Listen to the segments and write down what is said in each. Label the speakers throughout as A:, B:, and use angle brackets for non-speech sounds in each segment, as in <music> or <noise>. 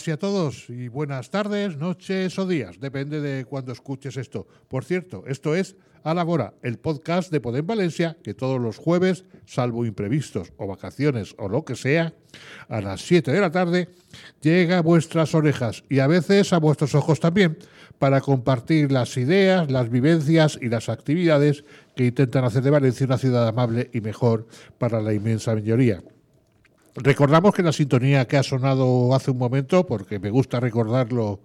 A: todas y a todos y buenas tardes, noches o días, depende de cuando escuches esto. Por cierto, esto es A la Hora, el podcast de Podem Valencia, que todos los jueves, salvo imprevistos o vacaciones o lo que sea, a las 7 de la tarde, llega a vuestras orejas y a veces a vuestros ojos también, para compartir las ideas, las vivencias y las actividades que intentan hacer de Valencia una ciudad amable y mejor para la inmensa mayoría. Recordamos que la sintonía que ha sonado hace un momento, porque me gusta recordarlo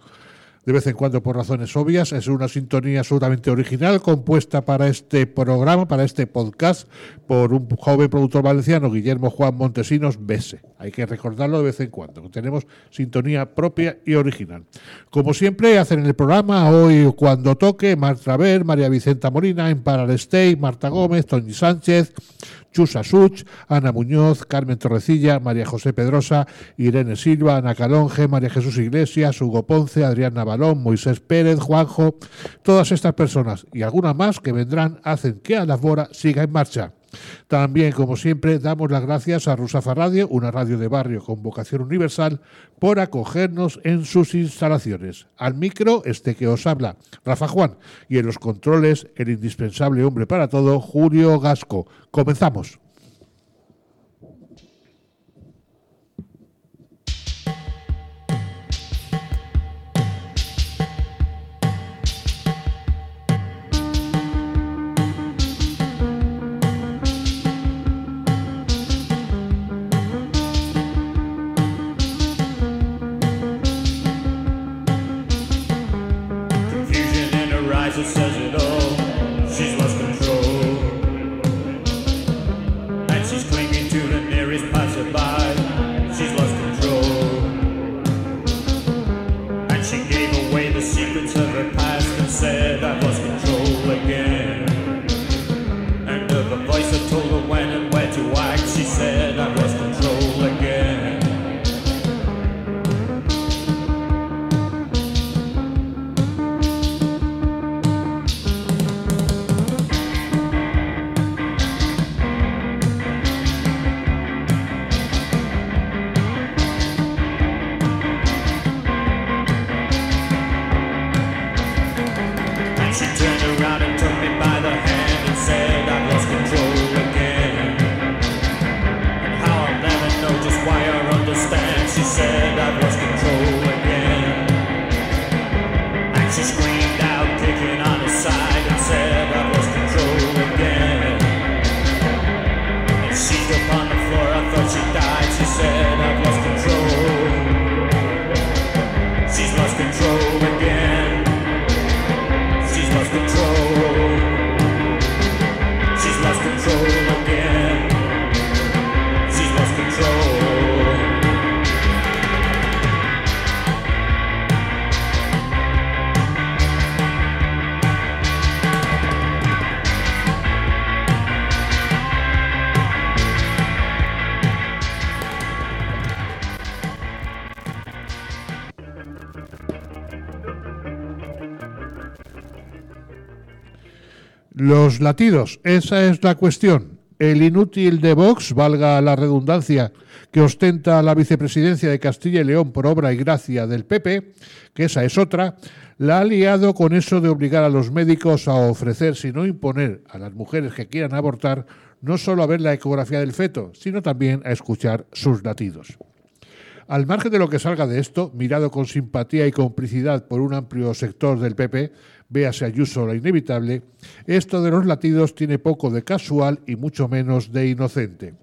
A: de vez en cuando por razones obvias, es una sintonía absolutamente original compuesta para este programa, para este podcast, por un joven productor valenciano, Guillermo Juan Montesinos Bese. Hay que recordarlo de vez en cuando, tenemos sintonía propia y original. Como siempre, hacen en el programa hoy cuando toque Marta Ver, María Vicenta Molina, Emparar Stey, Marta Gómez, Tony Sánchez, Chusa Such, Ana Muñoz, Carmen Torrecilla, María José Pedrosa, Irene Silva, Ana Calonge, María Jesús Iglesias, Hugo Ponce, Adrián Navalón, Moisés Pérez, Juanjo, todas estas personas y algunas más que vendrán hacen que a la Bora siga en marcha. También, como siempre, damos las gracias a Rusafa Radio, una radio de barrio con vocación universal, por acogernos en sus instalaciones. Al micro, este que os habla, Rafa Juan, y en los controles, el indispensable hombre para todo, Julio Gasco. Comenzamos. Los latidos, esa es la cuestión. El inútil de Vox, valga la redundancia, que ostenta la vicepresidencia de Castilla y León por obra y gracia del PP, que esa es otra, la ha liado con eso de obligar a los médicos a ofrecer, sino imponer a las mujeres que quieran abortar, no solo a ver la ecografía del feto, sino también a escuchar sus latidos. Al margen de lo que salga de esto, mirado con simpatía y complicidad por un amplio sector del PP, véase Ayuso la inevitable, esto de los latidos tiene poco de casual y mucho menos de inocente.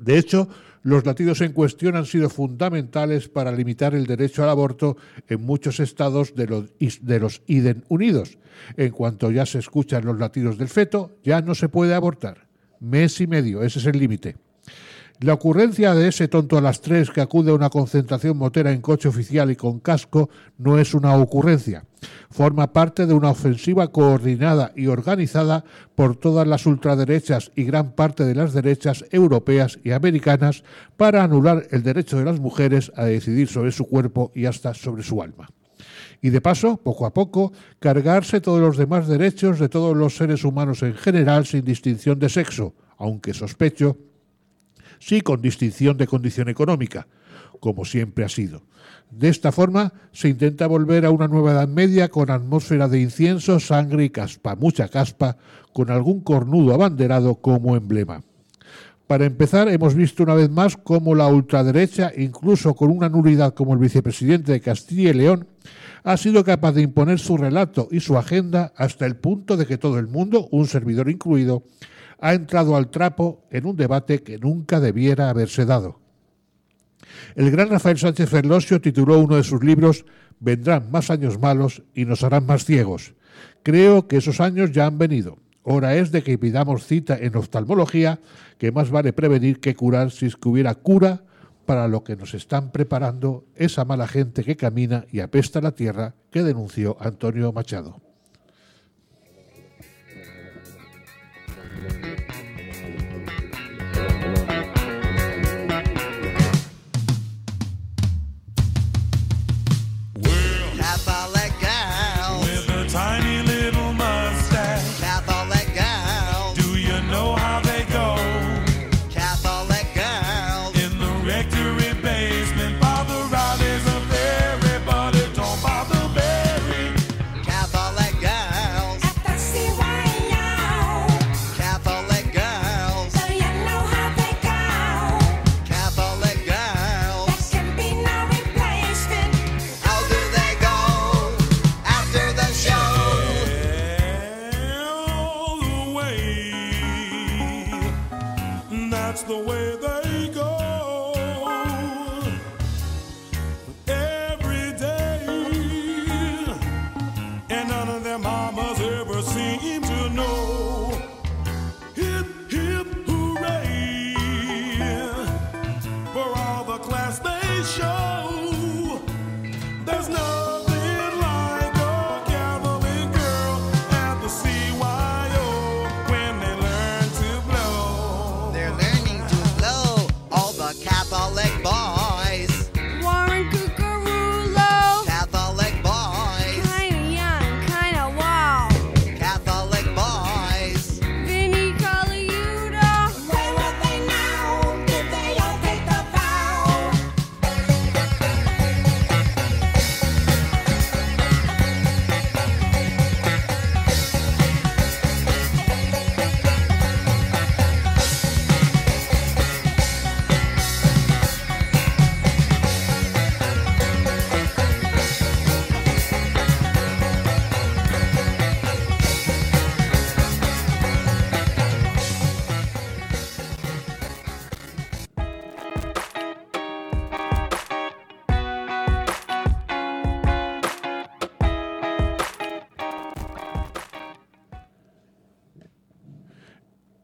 A: De hecho, los latidos en cuestión han sido fundamentales para limitar el derecho al aborto en muchos estados de los, de los IDEN Unidos. En cuanto ya se escuchan los latidos del feto, ya no se puede abortar. Mes y medio, ese es el límite. La ocurrencia de ese tonto a las tres que acude a una concentración motera en coche oficial y con casco no es una ocurrencia. Forma parte de una ofensiva coordinada y organizada por todas las ultraderechas y gran parte de las derechas europeas y americanas para anular el derecho de las mujeres a decidir sobre su cuerpo y hasta sobre su alma y de paso, poco a poco, cargarse todos los demás derechos de todos los seres humanos en general sin distinción de sexo, aunque sospecho sí con distinción de condición económica. como siempre ha sido. De esta forma se intenta volver a una nueva Edad Media con atmósfera de incienso, sangre y caspa, mucha caspa, con algún cornudo abanderado como emblema. Para empezar, hemos visto una vez más cómo la ultraderecha, incluso con una nulidad como el vicepresidente de Castilla y León, ha sido capaz de imponer su relato y su agenda hasta el punto de que todo el mundo, un servidor incluido, ha entrado al trapo en un debate que nunca debiera haberse dado. El gran Rafael Sánchez Ferlosio tituló uno de sus libros Vendrán más años malos y nos harán más ciegos. Creo que esos años ya han venido. Hora es de que pidamos cita en oftalmología, que más vale prevenir que curar si es que hubiera cura para lo que nos están preparando esa mala gente que camina y apesta la tierra que denunció Antonio Machado.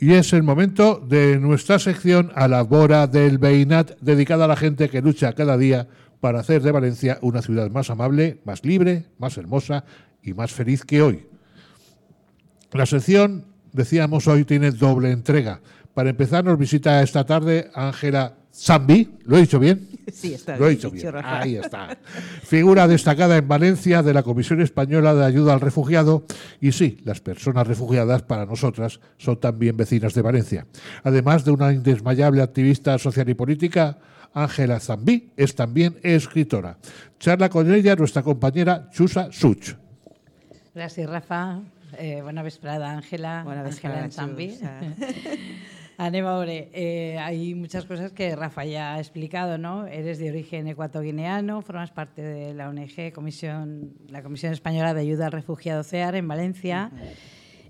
A: Y es el momento de nuestra sección a la Bora del Beinat, dedicada a la gente que lucha cada día para hacer de Valencia una ciudad más amable, más libre, más hermosa y más feliz que hoy. La sección, decíamos hoy, tiene doble entrega. Para empezar, nos visita esta tarde Ángela Zambi, ¿lo he dicho bien? <laughs>
B: Sí, está
A: Lo he dicho bien. Ahí está. Figura destacada en Valencia de la Comisión Española de Ayuda al Refugiado. Y sí, las personas refugiadas para nosotras son también vecinas de Valencia. Además de una indesmayable activista social y política, Ángela Zambí es también escritora. Charla con ella nuestra compañera Chusa Such.
B: Gracias, Rafa. Eh, buena vesprada, Ángela.
C: Buena
B: Ángela
C: vesprada,
B: Zambi. <laughs>
C: Chusa.
B: Anem a veure, eh, hay muchas cosas que Rafa ya ha explicado, ¿no? Eres de origen ecuatoguineano, formas parte de la ONG, Comisión, la Comisión Española de Ayuda al Refugiado CEAR en Valencia.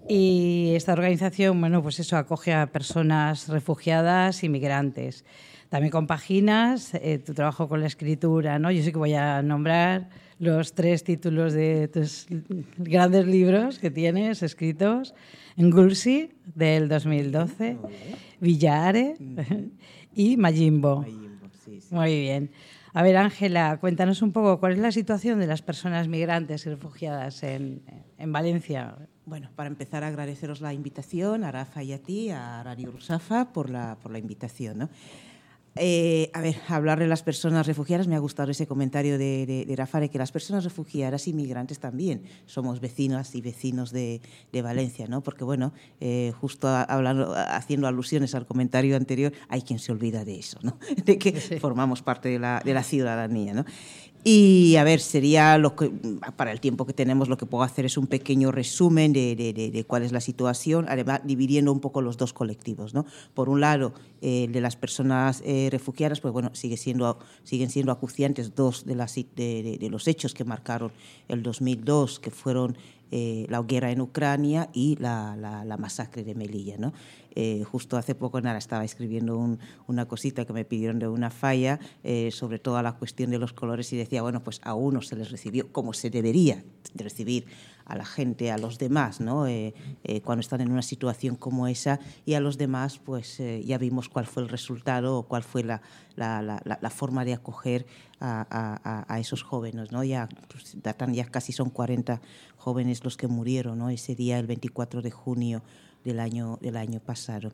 B: Y esta organización, bueno, pues eso, acoge a personas refugiadas y migrantes. También compaginas eh, tu trabajo con la escritura, ¿no? Yo sé que voy a nombrar los tres títulos de tus grandes libros que tienes escritos. Ngulsi, del 2012, Villare y Majimbo.
C: Mayimbo, sí, sí.
B: Muy bien. A ver, Ángela, cuéntanos un poco cuál es la situación de las personas migrantes y refugiadas en, en Valencia.
C: Bueno, para empezar, agradeceros la invitación a Rafa y a ti, a Radio Rusafa, por la, por la invitación. ¿no? Eh, a ver, hablar de las personas refugiadas, me ha gustado ese comentario de, de, de Rafa, de que las personas refugiadas y migrantes también somos vecinas y vecinos de, de Valencia, ¿no? Porque, bueno, eh, justo hablando, haciendo alusiones al comentario anterior, hay quien se olvida de eso, ¿no? <laughs> De que sí. formamos parte de la, de la ciudadanía, ¿no? Y a ver, sería lo que, para el tiempo que tenemos, lo que puedo hacer es un pequeño resumen de, cuál es la situación, además dividiendo un poco los dos colectivos. ¿no? Por un lado, eh, el de las personas eh, refugiadas, pues bueno, sigue siendo, siguen siendo acuciantes dos de, las, los hechos que marcaron el 2002, que fueron eh, la guerra en Ucrania y la, la, la masacre de Melilla. ¿no? Eh, justo hace poco nada estaba escribiendo un, una cosita que me pidieron de una falla eh, sobre toda la cuestión de los colores y decía, bueno, pues a uno se les recibió como se debería recibir a la gente, a los demás, ¿no? Eh, cuando están en una situación como esa y a los demás, pues ya vimos cuál fue el resultado o cuál fue la, la, forma de acoger a, a, esos jóvenes, ¿no? Ya pues, ya casi son 40 jóvenes los que murieron, ¿no? Ese día, el 24 de junio del año, del año pasado.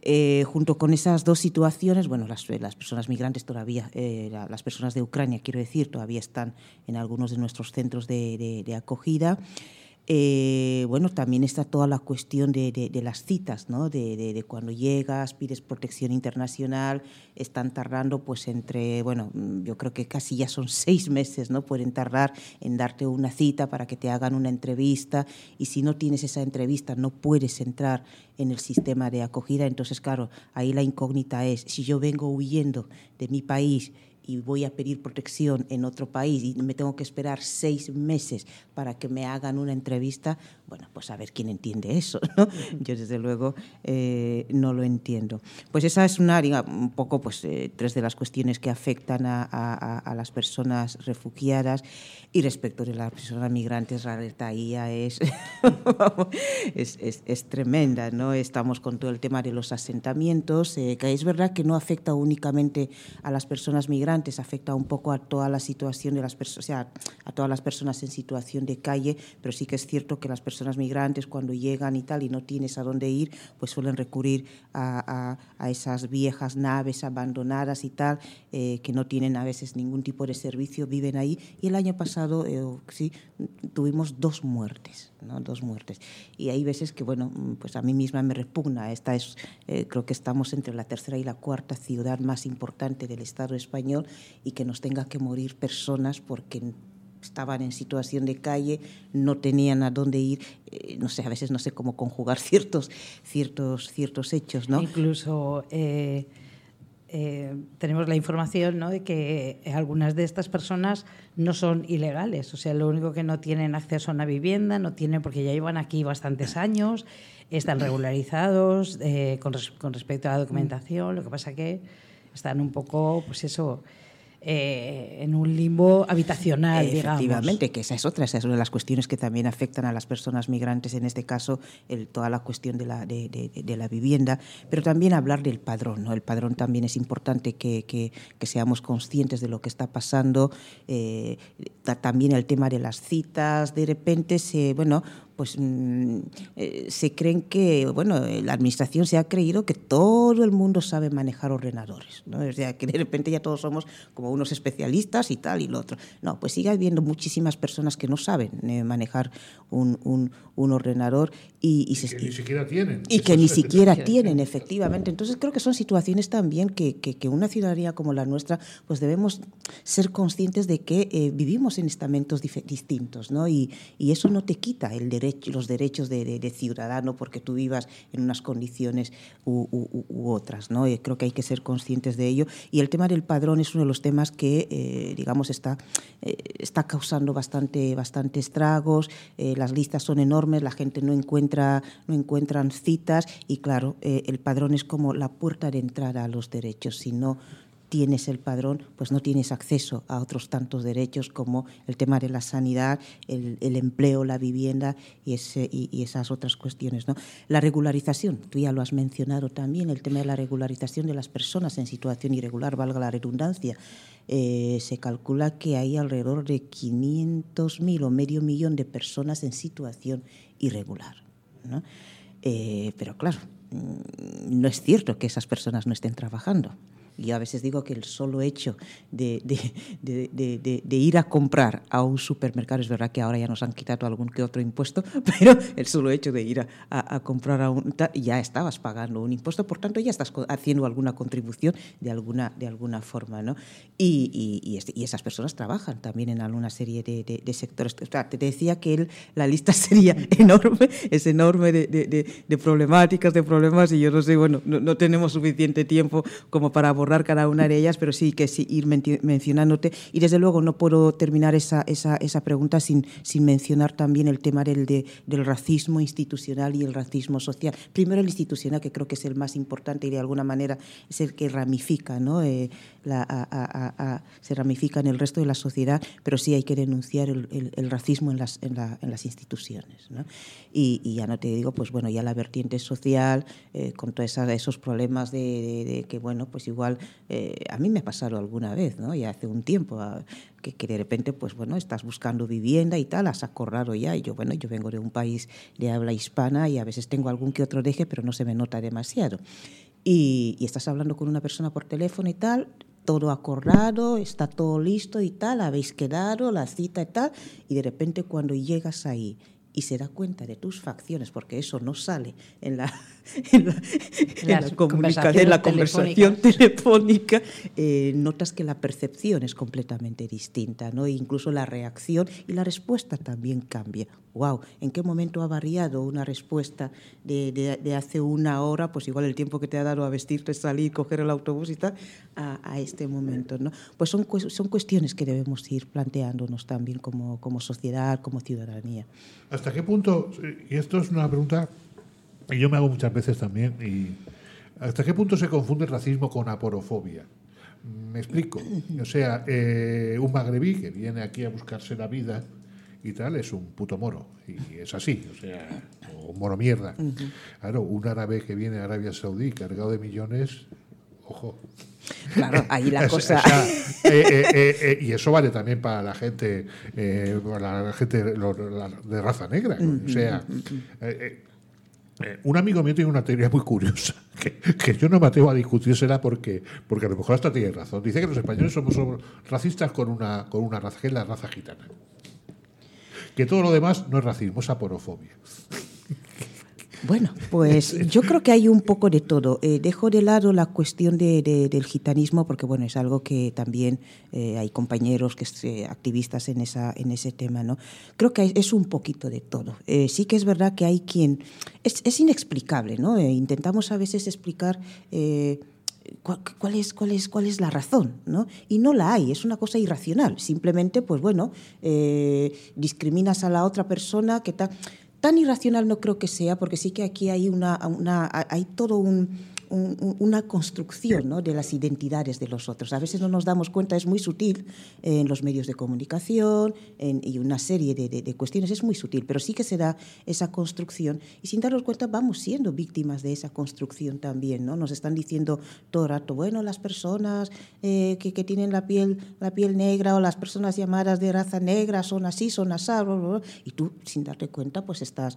C: Eh, junto con esas dos situaciones, bueno, las, las personas migrantes todavía, eh, las personas de Ucrania, quiero decir, todavía están en algunos de nuestros centros de, de, de acogida. Eh, bueno, también está toda la cuestión de, las citas, ¿no? De, de, cuando llegas, pides protección internacional, están tardando pues entre, bueno, yo creo que casi ya son <laughs> seis meses, ¿no? Pueden tardar en darte una cita para que te hagan una entrevista y si no tienes esa entrevista no puedes entrar en el sistema de acogida. Entonces, claro, ahí la incógnita es, si yo vengo huyendo de mi país, y voy a pedir protección en otro país y me tengo que esperar seis meses para que me hagan una entrevista, bueno, pues a ver quién entiende eso, ¿no? Yo desde luego eh, no lo entiendo. Pues esa es una, digamos, un poco, pues eh, tres de las cuestiones que afectan a, a, a, las personas refugiadas y respecto de las personas migrantes, la alerta ahí es, <laughs> es, es, es, tremenda, ¿no? Estamos con todo el tema de los asentamientos, eh, que es verdad que no afecta únicamente a las personas migrantes, afecta un poco a toda la situación de las personas, a todas las personas en situación de calle, pero sí que es cierto que las personas migrantes cuando llegan y tal y no tienes a dónde ir, pues suelen recurrir a, a, a esas viejas naves abandonadas y tal, eh, que no tienen a veces ningún tipo de servicio, viven ahí. Y el año pasado, eh, sí, tuvimos dos muertes, ¿no? Dos muertes. Y hay veces que, bueno, pues a mí misma me repugna. Esta es, eh, creo que estamos entre la tercera y la cuarta ciudad más importante del Estado español y que nos tenga que morir personas porque estaban en situación de calle, no tenían a dónde ir, eh, no sé, a veces no sé cómo conjugar <laughs> ciertos, ciertos, ciertos hechos, ¿no?
B: Incluso eh, eh, tenemos la información de que algunas de estas personas no son ilegales, o sea, lo único que no tienen acceso a una vivienda, no tienen, porque ya llevan aquí bastantes años, están regularizados eh, con, con respecto a la documentación, lo que pasa que están un poco, pues eso, eh, en un limbo habitacional,
C: Efectivamente, que esa es otra, esa es una de las cuestiones que también afectan a las personas migrantes, en este caso, toda la cuestión de la, de, la vivienda, pero también hablar del padrón. ¿no? El padrón también es importante que, que, que seamos conscientes de lo que está pasando. Eh, también el tema de las citas, de repente se, bueno, pues mmm, eh, se creen que, bueno, la administración se ha creído que todo el mundo sabe manejar ordenadores, ¿no? O sea, que de repente ya todos somos como unos especialistas y tal y lo otro. No, pues sigue habiendo muchísimas personas que no saben eh, manejar un, un, un, ordenador y, y,
A: y
C: se,
A: que ni siquiera tienen.
C: Y que ni <laughs> siquiera tienen, efectivamente. Entonces creo que son situaciones también que, que, que, una ciudadanía como la nuestra, pues debemos ser conscientes de que eh, vivimos en estamentos distintos, ¿no? Y, y eso no te quita el derecho los derechos de, ciudadano porque tú vivas en unas condiciones u, otras. ¿no? Creo que hay que ser conscientes de ello. Y el tema del padrón es uno de los temas que, eh, digamos, está, eh, está causando bastante, bastante estragos. Eh, las listas son enormes, la gente no encuentra, no encuentran citas y, claro, el padrón es como la puerta de entrada a los derechos. Si no tienes el padrón, pues no tienes acceso a otros tantos derechos como el tema de la sanidad, el, empleo, la vivienda y, esas otras cuestiones. La regularización, tú ya lo has mencionado también, el tema de la regularización de las personas en situación irregular, valga la redundancia. Eh, se calcula que hay alrededor de 500.000 o medio millón de personas en situación irregular. Eh, pero claro, no es cierto que esas personas no estén trabajando yo a veces digo que el solo hecho de, ir a comprar a un supermercado, es verdad que ahora ya nos han quitado algún que otro impuesto, <laughs> pero el solo hecho de ir a, comprar a un ya estabas pagando un impuesto, por tanto ya estás haciendo alguna contribución de alguna, de alguna forma. ¿no? Y, y, y esas personas trabajan también en alguna serie de, sectores. te decía que la lista <laughs> sería enorme, es enorme de, problemáticas, de problemas, y yo no sé, bueno, no, no tenemos suficiente tiempo como para abordar cada una de ellas, pero sí que sí ir mencionándote. Y desde luego no puedo terminar esa, esa, esa pregunta sin, sin mencionar también el tema del, del racismo institucional y el racismo social. Primero el institucional, que creo que es el más importante y de alguna manera es el que ramifica, ¿no? Eh, se ramifica en el resto de la sociedad, pero sí hay que denunciar el, racismo en las, en, las instituciones. ¿no? Y, ya no te digo, pues bueno, ya la vertiente social, eh, con todos esos problemas de, de, de, que, bueno, pues igual eh, a mí me ha pasado alguna vez, ¿no? Ya hace un tiempo, que, que, de repente, pues bueno, estás buscando vivienda y tal, has acordado ya. Y yo, bueno, yo vengo de un país de habla hispana y a veces tengo algún que otro deje, pero no se me nota demasiado. Y, y estás hablando con una persona por teléfono y tal, todo acordado, está todo listo y tal, habéis quedado, la cita y tal, y de repente cuando llegas ahí y se da cuenta de tus facciones, porque eso no sale en la, <laughs> en la, en la, conversación telefónica, eh, notas que la percepción es completamente distinta, ¿no? E incluso la reacción y la respuesta también cambia. Wow, ¿en qué momento ha variado una respuesta de, de, hace una hora, pues igual el tiempo que te ha dado a vestirte, salir, coger el autobús y tal, a, a este momento, ¿no? Pues son, son cuestiones que debemos ir planteándonos también como, como sociedad, como ciudadanía.
A: ¿Hasta qué punto, y esto es una pregunta que yo me hago muchas veces también, y ¿hasta qué punto se confunde el racismo con aporofobia? Me explico. O sea, eh, un magrebí que viene aquí a buscarse la vida y tal es un puto moro. Y es así, o sea, un moro mierda. Claro, un árabe que viene a Arabia Saudí cargado de millones, ojo.
C: Claro, ahí la <laughs> cosa.
A: Eh, eh, eh, y eso vale también para la gente, para la gente de raza negra. O sea, un amigo mío tiene una teoría muy curiosa, <laughs> que, yo no me atrevo a discutírsela porque, porque a lo mejor hasta tiene razón. Dice que los españoles somos, racistas con una, con una raza, que es la raza gitana. Que todo lo demás no es racismo, es aporofobia. <laughs>
C: Bueno, pues <laughs> yo creo que hay un poco de todo. Eh, dejo de lado la cuestión de, del gitanismo porque bueno es algo que también eh, hay compañeros que eh, activistas en esa en ese tema, ¿no? Creo que es un poquito de todo. sí que es verdad que hay quien es, es inexplicable, ¿no? intentamos a veces explicar. Cuál, es, cuál, es, cuál es la razón, ¿no? Y no la hay, es una cosa irracional. Simplemente, pues bueno, discriminas a la otra persona que está tan irracional no creo que sea, porque sí que aquí hay, una, una hay todo un, una construcción ¿no? de las identidades de los otros. A veces no nos damos cuenta, es muy sutil en los medios de comunicación en, y una serie de, de, cuestiones, es muy sutil, pero sí que se da esa construcción y sin darnos cuenta vamos siendo víctimas de esa construcción también. ¿no? Nos están diciendo todo el rato, bueno, las personas eh, que, que, tienen la piel, la piel negra o las personas llamadas de raza negra son así, son así, y tú sin darte cuenta pues estás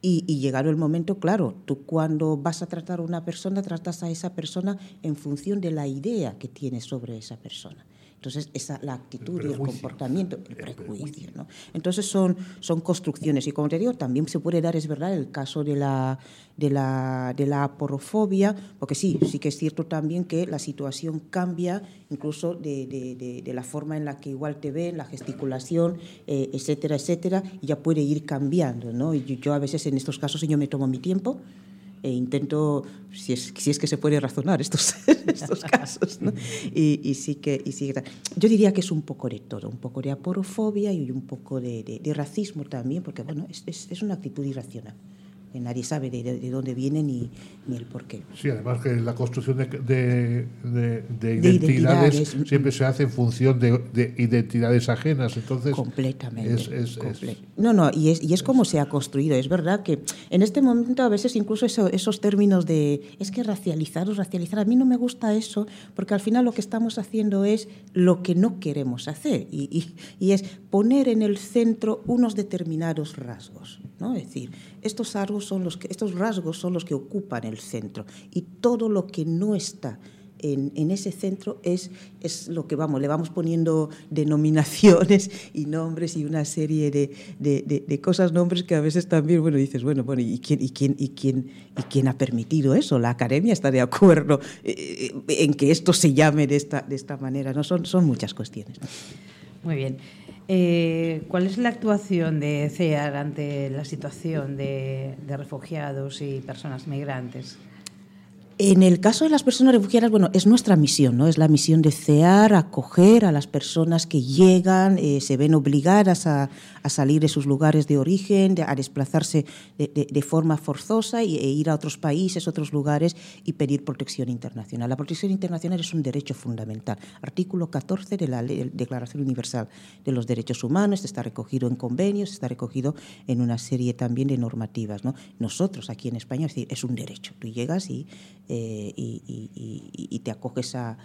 C: y, y llegado el momento, claro, tú cuando vas a tratar a una persona, tratas a esa persona en función de la idea que tienes sobre esa persona. Entonces, esa, la actitud y el comportamiento, el, prejuicio. ¿no? Entonces, son, son construcciones. Y como te digo, también se puede dar, es verdad, el caso de la, de la, de la aporofobia, porque sí, sí que es cierto también que la situación cambia incluso de, de, de, la forma en la que igual te ven, la gesticulación, eh, etcétera, etcétera, y ya puede ir cambiando. ¿no? Y yo, yo a veces en estos casos yo me tomo mi tiempo e intento, si es, si es que se puede razonar estos, <laughs> estos casos, ¿no? y, y, sí que, y sí yo diría que es un poco de todo, un poco de aporofobia y un poco de, de, de racismo también, porque bueno, es, es, es una actitud irracional que nadie sabe de, de, dónde viene ni, ni, el por qué.
A: Sí, además que la construcción de, de identidades, siempre se hace en función de, identidades ajenas, entonces...
C: Completamente. Es, es, No, no, y es, y es como se ha construido. Es verdad que en este momento a veces incluso eso, esos términos de es que racializar o racializar, a mí no me gusta eso, porque al final lo que estamos haciendo es lo que no queremos hacer, y, y, y es poner en el centro unos determinados rasgos. ¿no? Es decir, estos rasgos, son los que, estos rasgos son los que ocupan el centro y todo lo que no está en, ese centro es, es lo que vamos, le vamos poniendo <laughs> denominaciones y nombres y una serie de, de, cosas, nombres que a veces también, bueno, dices, bueno, bueno, ¿y quién, y quién, y quién, y quién ha permitido eso? La academia está de acuerdo eh, en que esto se llame de esta, de esta manera, ¿no? Son, son muchas cuestiones.
B: Muy bien. Eh, ¿Cuál es la actuación de CEAR ante la situación de, de refugiados y personas migrantes?
C: En el caso de las personas refugiadas, bueno, es nuestra misión, ¿no? Es la misión de CEAR, acoger a las personas que llegan, eh, se ven obligadas a, salir de sus lugares de origen, a desplazarse de, forma forzosa e, ir a otros países, otros lugares y pedir protección internacional. La protección internacional es un derecho fundamental. Artículo 14 de la Declaración Universal de los Derechos Humanos, está recogido en convenios, está recogido en una serie también de normativas, ¿no? Nosotros aquí en España, es decir, es un derecho. Tú llegas y eh, y, te acoges a,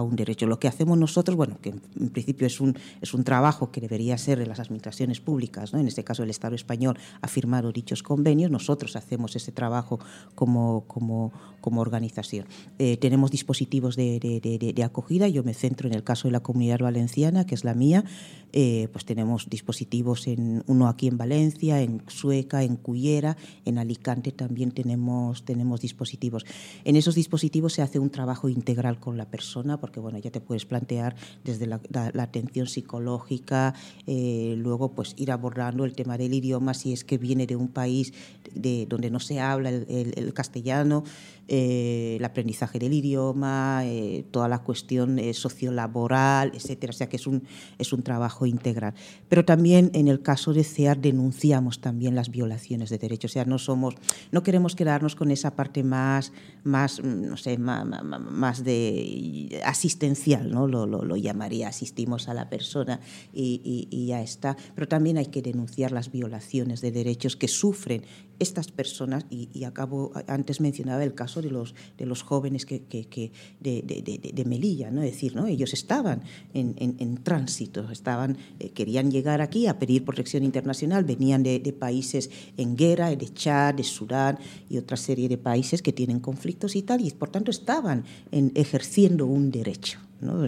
C: un derecho. Lo que hacemos nosotros, bueno, que en principio es un, es un trabajo que debería ser de las administraciones públicas, ¿no? en este caso el Estado español ha firmado dichos convenios, nosotros hacemos ese trabajo como, como, como organización. Eh, tenemos dispositivos de, de, acogida, yo me centro en el caso de la comunidad valenciana, que es la mía, eh, pues tenemos dispositivos, en uno aquí en Valencia, en Sueca, en Cullera, en Alicante también tenemos, tenemos dispositivos. En esos dispositivos se hace un trabajo integral con la persona, porque bueno, ya te puedes plantear desde la, atención psicológica, eh, luego pues ir abordando el tema del idioma, si es que viene de un país de, donde no se habla el, castellano, eh, el aprendizaje del idioma, eh, toda la cuestión sociolaboral, etcétera. O sea que es un, es un trabajo integral. Pero también en el caso de CEAR denunciamos también las violaciones de derechos. O sea, no somos, no queremos quedarnos con esa parte más más, mm, no sé, más, de asistencial, ¿no? Lo, lo, llamaría, asistimos a la persona y, y, ya está. Pero también hay que denunciar las violaciones de derechos que sufren estas personas, y, acabo, antes mencionaba el caso de los, de los jóvenes que, que, de, de, Melilla, ¿no? es decir, ¿no? ellos estaban en, en, tránsito, estaban, eh, querían llegar aquí a pedir protección internacional, venían de, países en guerra, de Chad, de Sudán y otra serie de países que tienen conflictos y tal, y por tanto estaban ejerciendo un derecho. ¿no?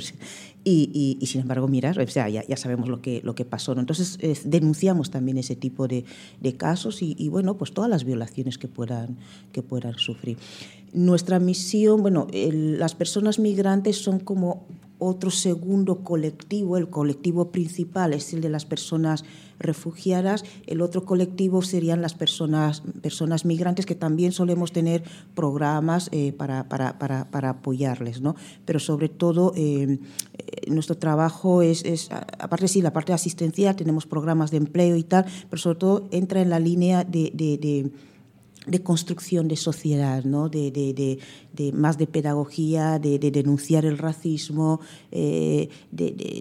C: Y, sin embargo, mira, o sea, ya, sabemos lo que, lo que pasó. Entonces, denunciamos también ese tipo de, casos y, bueno, pues todas las violaciones que puedan, que puedan sufrir. Nuestra misión, bueno, las personas migrantes son como otro segundo colectivo, el colectivo principal es el de las personas refugiadas, el otro colectivo serían las personas, personas migrantes que también solemos tener programas eh, para, para, para, para, apoyarles, ¿no? pero sobre todo eh, eh, nuestro trabajo es, es, aparte sí, la parte asistencial, tenemos programas de empleo y tal, pero sobre todo entra en la línea de, construcción de sociedad, ¿no? de, de, de, más de pedagogía, de, denunciar el racismo. Eh,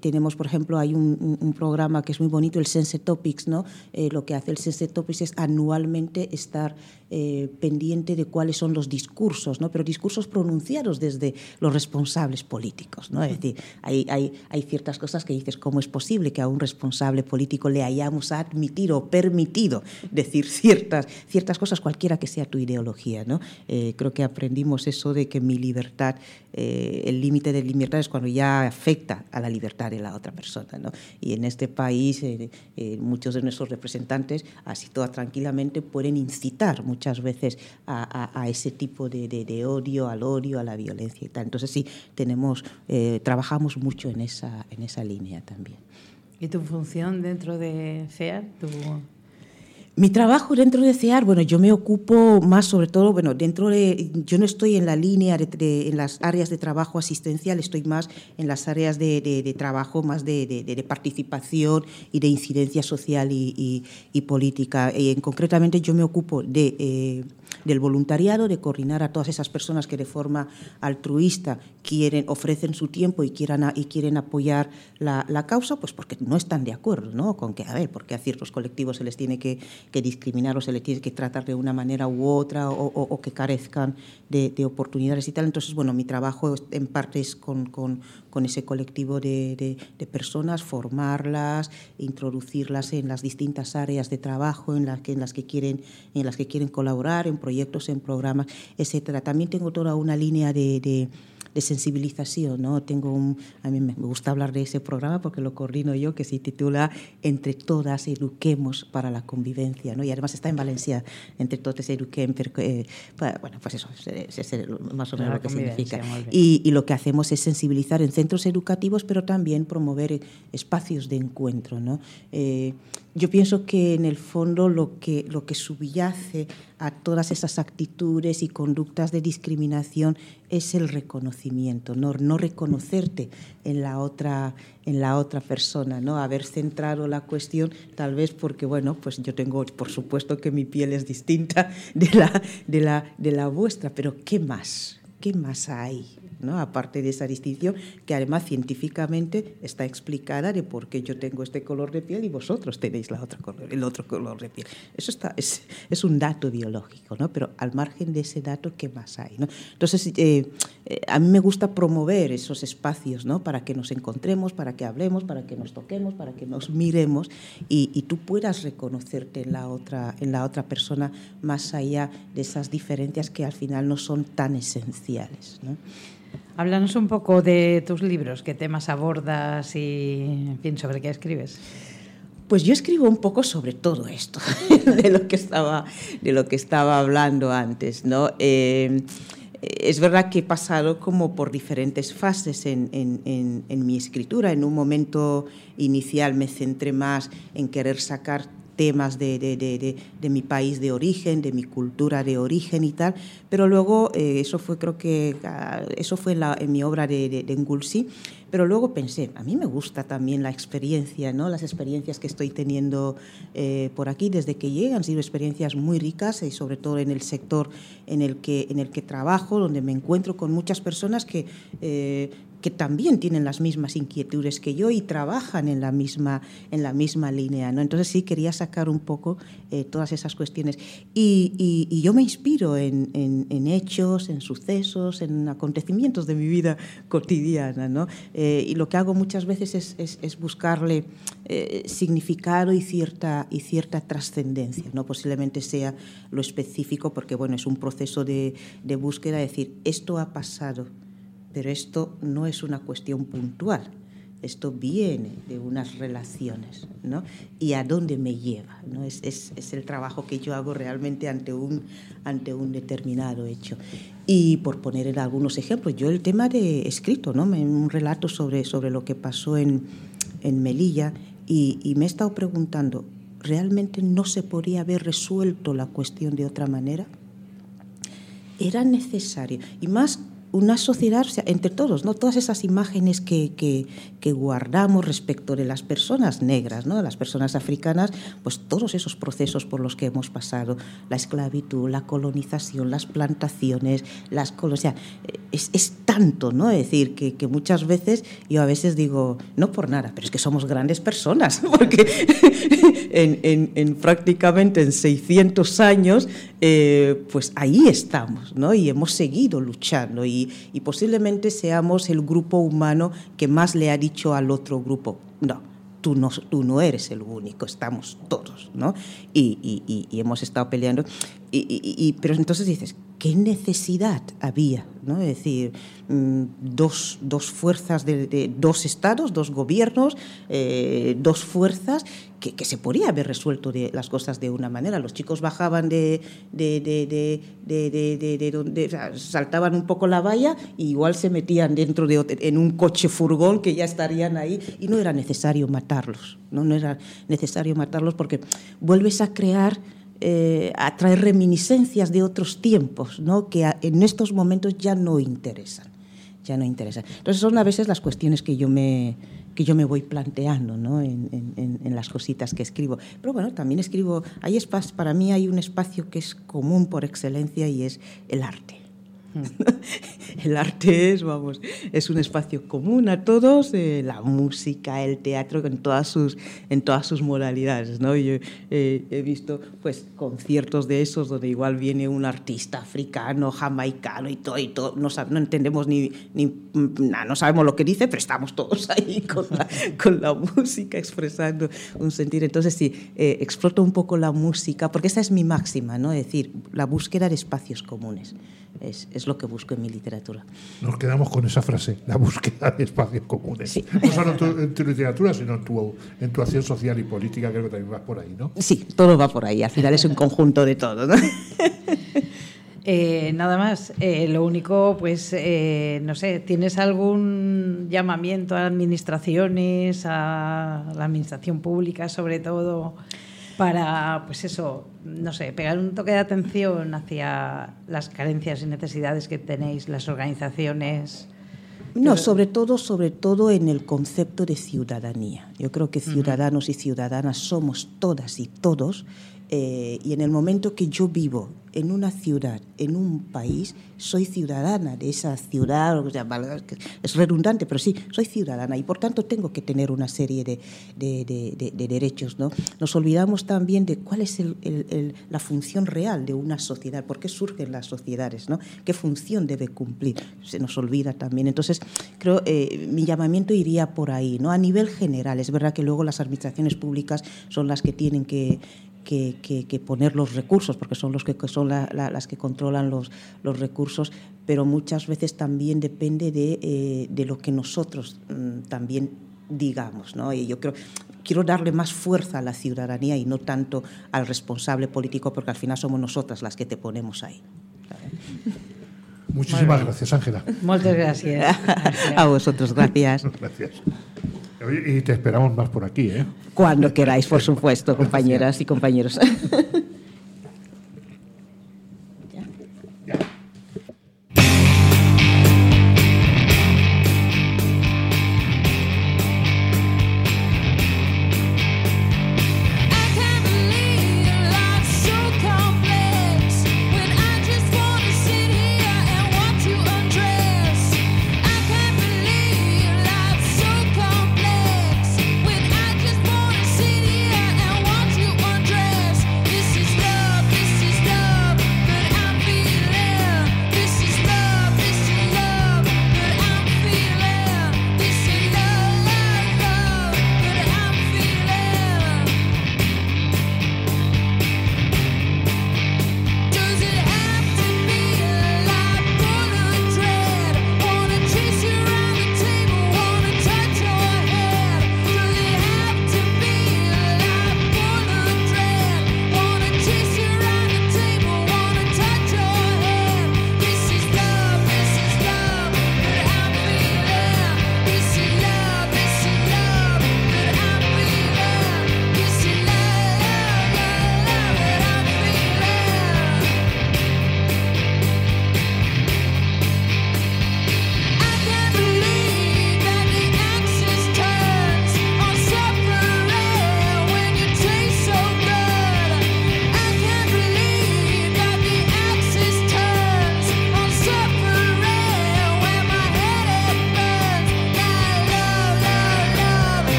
C: tenemos, por ejemplo, hay un, un, programa que es muy bonito, el Sense Topics. ¿no? Eh, lo que hace el Sense Topics es anualmente estar eh, pendiente de cuáles son los discursos, ¿no? pero discursos pronunciados desde los responsables políticos. ¿no? Es decir, hay, hay, hay ciertas cosas que dices, ¿cómo es posible que a un responsable político le hayamos admitido o permitido decir ciertas, ciertas cosas, cualquiera que sea tu ideología. ¿no? Eh, creo que aprendimos eso de que mi libertad, eh, el límite de libertad es cuando ya afecta a la libertad de la otra persona. ¿no? Y en este país eh, muchos de nuestros representantes, así todas tranquilamente, pueden incitar muchas veces a, ese tipo de, de, odio, al odio, a la violencia y tal. Entonces sí, tenemos, trabajamos mucho en esa, en esa línea también.
B: ¿Y tu función dentro de CEAR? Tu...
C: Mi trabajo dentro de CEAR, bueno, yo me ocupo más sobre todo, bueno, dentro de, yo no estoy en la línea, de, en las áreas de trabajo asistencial, estoy más en las áreas de, trabajo, más de, participación y de incidencia social y, y, política. Y en, concretamente yo me ocupo de... Eh, del voluntariado, de coordinar a todas esas personas que de forma altruista quieren, ofrecen su tiempo y, quieran, y quieren apoyar la, causa, pues porque no están de acuerdo ¿no? con que, a ver, porque a ciertos colectivos se les tiene que, discriminar o se les tiene que tratar de una manera u otra o, que carezcan de, oportunidades y tal. Entonces, bueno, mi trabajo en parte es con, con ese colectivo de, de, personas, formarlas, introducirlas en las distintas áreas de trabajo en las que, en las que, quieren, en las que quieren colaborar, en proyectos, en programas, etcétera. También tengo toda una línea de de sensibilización. ¿no? Tengo un, a mí me gusta hablar de ese programa porque lo coordino yo, que se titula Entre todas eduquemos para la convivencia. ¿no? Y además está en Valencia, Entre todas eduquem, eh, bueno, pues eso, es, más o menos lo que significa. Y, y lo que hacemos es sensibilizar en centros educativos, pero también promover espacios de encuentro. ¿no? Eh, yo pienso que en el fondo lo que, lo que subyace a todas esas actitudes y conductas de discriminación es el reconocimiento, no, no reconocerte en la, otra, en la otra persona, ¿no? haber centrado la cuestión tal vez porque, bueno, pues yo tengo, por supuesto que mi piel es distinta de la, de la, de la vuestra, pero ¿qué más? ¿Qué más hay? ¿No? aparte de esa distinción que además científicamente está explicada de por qué yo tengo este color de piel y vosotros tenéis la otra color, el otro color de piel. Eso es, un dato biológico, ¿no? pero al margen de ese dato, ¿qué más hay? Entonces, eh, eh, a mí me gusta promover esos espacios ¿no? para que nos encontremos, para que hablemos, para que nos toquemos, para que nos miremos y, tú puedas reconocerte en la, otra, persona más allá de esas diferencias que al final no son tan esenciales.
B: Háblanos un poco de tus libros, qué temas abordas y, en fin, sobre qué escribes.
C: Pues yo escribo un poco sobre todo esto, <laughs> de lo que estaba, de lo que estaba hablando antes, ¿no? Eh, es verdad que he pasado como por diferentes fases en, mi escritura. En un momento inicial me centré más en querer sacar temas de, de, de, de, mi país de origen, de mi cultura de origen y tal, pero luego eh, eso fue, creo que, ah, eso fue en, la, en mi obra de, Ngulsi, pero luego pensé, a mí me gusta también la experiencia, ¿no? las experiencias que estoy teniendo eh, por aquí desde que llegan, han sido experiencias muy ricas y sobre todo en el sector en el que, en el que trabajo, donde me encuentro con muchas personas que... Eh, que también tienen las mismas inquietudes que yo y trabajan en la misma, en la misma línea. ¿no? Entonces sí quería sacar un poco eh, todas esas cuestiones. Y, yo me inspiro en, hechos, en sucesos, en acontecimientos de mi vida cotidiana. ¿no? Eh, y lo que hago muchas veces es, buscarle eh, significado y cierta, y cierta trascendencia. ¿no? Posiblemente sea lo específico porque bueno, es un proceso de búsqueda, decir, esto ha pasado pero esto no es una cuestión puntual, esto viene de unas relaciones, ¿no? Y a dónde me lleva, ¿no? Es, es, es, el trabajo que yo hago realmente ante un, ante un determinado hecho. Y por poner en algunos ejemplos, yo el tema de escrito, ¿no? Un relato sobre, sobre lo que pasó en, en Melilla y, y me he estado preguntando, ¿realmente no se podría haber resuelto la cuestión de otra manera? Era necesario, y más una sociedad, o sea, entre todos, ¿no? todas esas imágenes que, que, que, guardamos respecto de las personas negras, ¿no? de las personas africanas, pues todos esos procesos por los que hemos pasado, la esclavitud, la colonización, las plantaciones, las o sea, es, es, tanto, ¿no? Es decir, que, que, muchas veces yo a veces digo, no por nada, pero es que somos grandes personas, <laughs> porque <laughs> en, en, en prácticamente en 600 años, eh, pues ahí estamos, ¿no? Y hemos seguido luchando y y, posiblemente seamos el grupo humano que más le ha dicho al otro grupo, no, tú no, tú no eres el único, estamos todos, ¿no? Y, y, y hemos estado peleando. Y, pero entonces dices, ¿qué necesidad había? ¿no? Es decir, mm, dos, dos fuerzas de, dos estados, dos gobiernos, eh, dos fuerzas que, se podía haber resuelto de, las cosas de una manera. Los chicos bajaban de, de, de donde, o sea, saltaban un poco la valla y igual se metían dentro de en un coche furgón que ya estarían ahí y no era necesario matarlos, no, no era necesario matarlos porque vuelves a crear eh, a reminiscencias de otros tiempos, ¿no? que en estos momentos ya no interesan. Ya no interesan. Entonces son a veces las cuestiones que yo me, que yo me voy planteando ¿no? en, en, las cositas que escribo. Pero bueno, también escribo, hay espacio, para mí hay un espacio que es común por excelencia y es el arte. <laughs> el arte es, vamos, es un espacio común a todos, eh, la música, el teatro, en todas sus, en todas sus modalidades. ¿no? Yo eh, he visto pues, conciertos de esos donde igual viene un artista africano, jamaicano y todo, y todo no, no entendemos ni, ni nah, no sabemos lo que dice, pero estamos todos <laughs> ahí con la, con la música expresando un sentir. Entonces, sí, eh, exploto un poco la música, porque esa es mi máxima, ¿no? es decir, la búsqueda de espacios comunes. Es, es
D: es lo que busco en mi literatura.
A: Nos quedamos con esa frase, la búsqueda de espacios comunes. No solo en tu, literatura, sino en tu, en tu acción social y política, creo que también va por ahí, ¿no?
D: Sí, todo va por ahí, al final es un conjunto de todo. ¿no? <laughs>
B: Eh, nada más, eh, lo único, pues, eh, no sé, ¿tienes algún llamamiento a administraciones, a la administración pública sobre todo, para, pues eso, no sé, pegar un toque de atención hacia las carencias y necesidades que tenéis las organizaciones?
D: No, sobre todo, sobre todo en el concepto de ciudadanía. Yo creo que ciudadanos y ciudadanas somos todas y todos eh, y en el momento que yo vivo en una ciudad, en un país, soy ciudadana de esa ciudad, o sea, es redundante, pero sí, soy ciudadana y por tanto tengo que tener una serie de, de, de, derechos. ¿no? Nos olvidamos también de cuál es el, el, la función real de una sociedad, por qué surgen las sociedades, ¿no? qué función debe cumplir. Se nos olvida también. Entonces, creo eh, mi llamamiento iría por ahí, ¿no? a nivel general. Es verdad que luego las administraciones públicas son las que tienen que que, poner los recursos, porque son, los que, son las que controlan los, los recursos, pero muchas veces también depende de, eh, de lo que nosotros mm, también digamos. ¿no? Y yo creo, quiero darle más fuerza a la ciudadanía y no tanto al responsable político, porque al final somos nosotras las que te ponemos ahí.
A: Muchísimas gracias, Ángela.
B: Muchas gracias. <laughs>
D: a vosotros, gracias. <laughs>
A: gracias. Y te esperamos más por aquí, ¿eh?
D: Cuando queráis, por supuesto, compañeras y compañeros. <laughs>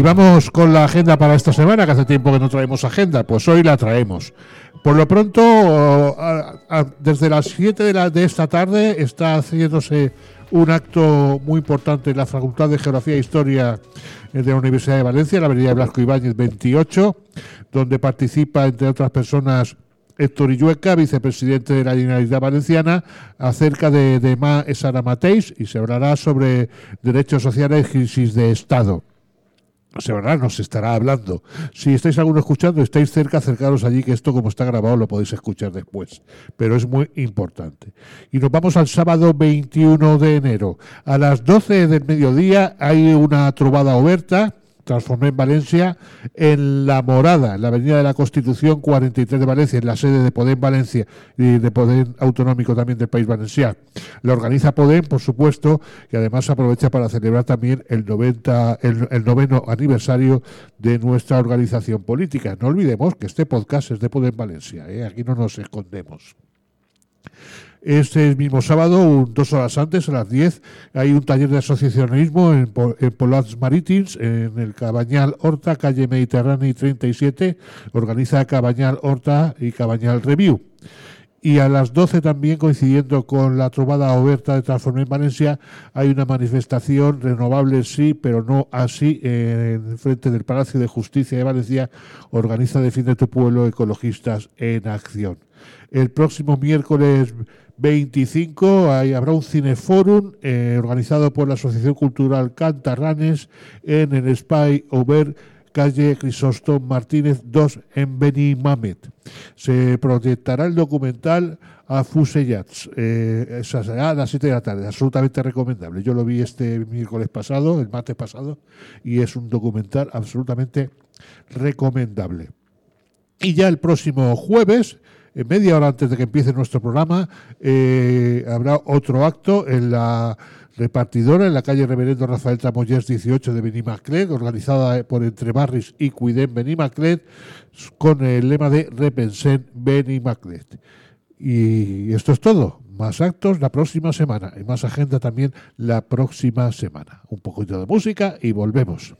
A: Y vamos con la agenda para esta semana, que hace tiempo que no traemos agenda, pues hoy la traemos. Por lo pronto, desde las 7 de, esta tarde está haciéndose un acto muy importante en la Facultad de Geografía e Historia de la Universidad de Valencia, en la Avenida Blasco Ibáñez 28, donde participa, entre otras personas, Héctor Illueca, vicepresidente de la Generalitat Valenciana, acerca de, de Ma Sara Mateis y se hablará sobre derechos sociales y crisis de Estado se verá, nos estará hablando. Si estáis alguno escuchando, estáis cerca, acercaros allí, que esto como está grabado lo podéis escuchar después. Pero es muy importante. Y nos vamos al sábado 21 de enero. A las 12 del mediodía hay una trovada oberta transformé en Valencia en La Morada, en la Avenida de la Constitución 43 de Valencia, en la sede de Podem Valencia y de Podem Autonómico también del País Valenciano. La organiza Podem, por supuesto, y además aprovecha para celebrar también el, 90, el, noveno aniversario de nuestra organización política. No olvidemos que este podcast es de Podem Valencia, ¿eh? aquí no nos escondemos. Este mismo sábado, dos horas antes, a las 10, hay un taller de asociacionismo en, en Polats en el Cabañal Horta, calle Mediterránea 37. Organiza Cabañal Horta y Cabañal Review. Y a las 12 también, coincidiendo con la trovada oberta de Transforme en Valencia, hay una manifestación renovable sí, pero no así, en frente del Palacio de Justicia de Valencia, organiza Defiende tu Pueblo Ecologistas en Acción. El próximo miércoles 25 habrá un cineforum eh, organizado por la Asociación Cultural Cantarranes en el Spy Over calle Crisóstomo Martínez 2 en Benimamet. Se proyectará el documental a Fusellats. Eh, será a las 7 de la tarde, absolutamente recomendable. Yo lo vi este miércoles pasado, el martes pasado, y es un documental absolutamente recomendable. Y ya el próximo jueves media hora antes de que empiece nuestro programa, eh, habrá otro acto en la repartidora en la calle Reverendo Rafael Tramoyers 18 de Benimaclet, organizada por Entre Barris y Cuidem Benimaclet, con el lema de Repensen Benimaclet. Y esto es todo. Más actos la próxima semana y más agenda también la próxima semana. Un poquito de música y volvemos.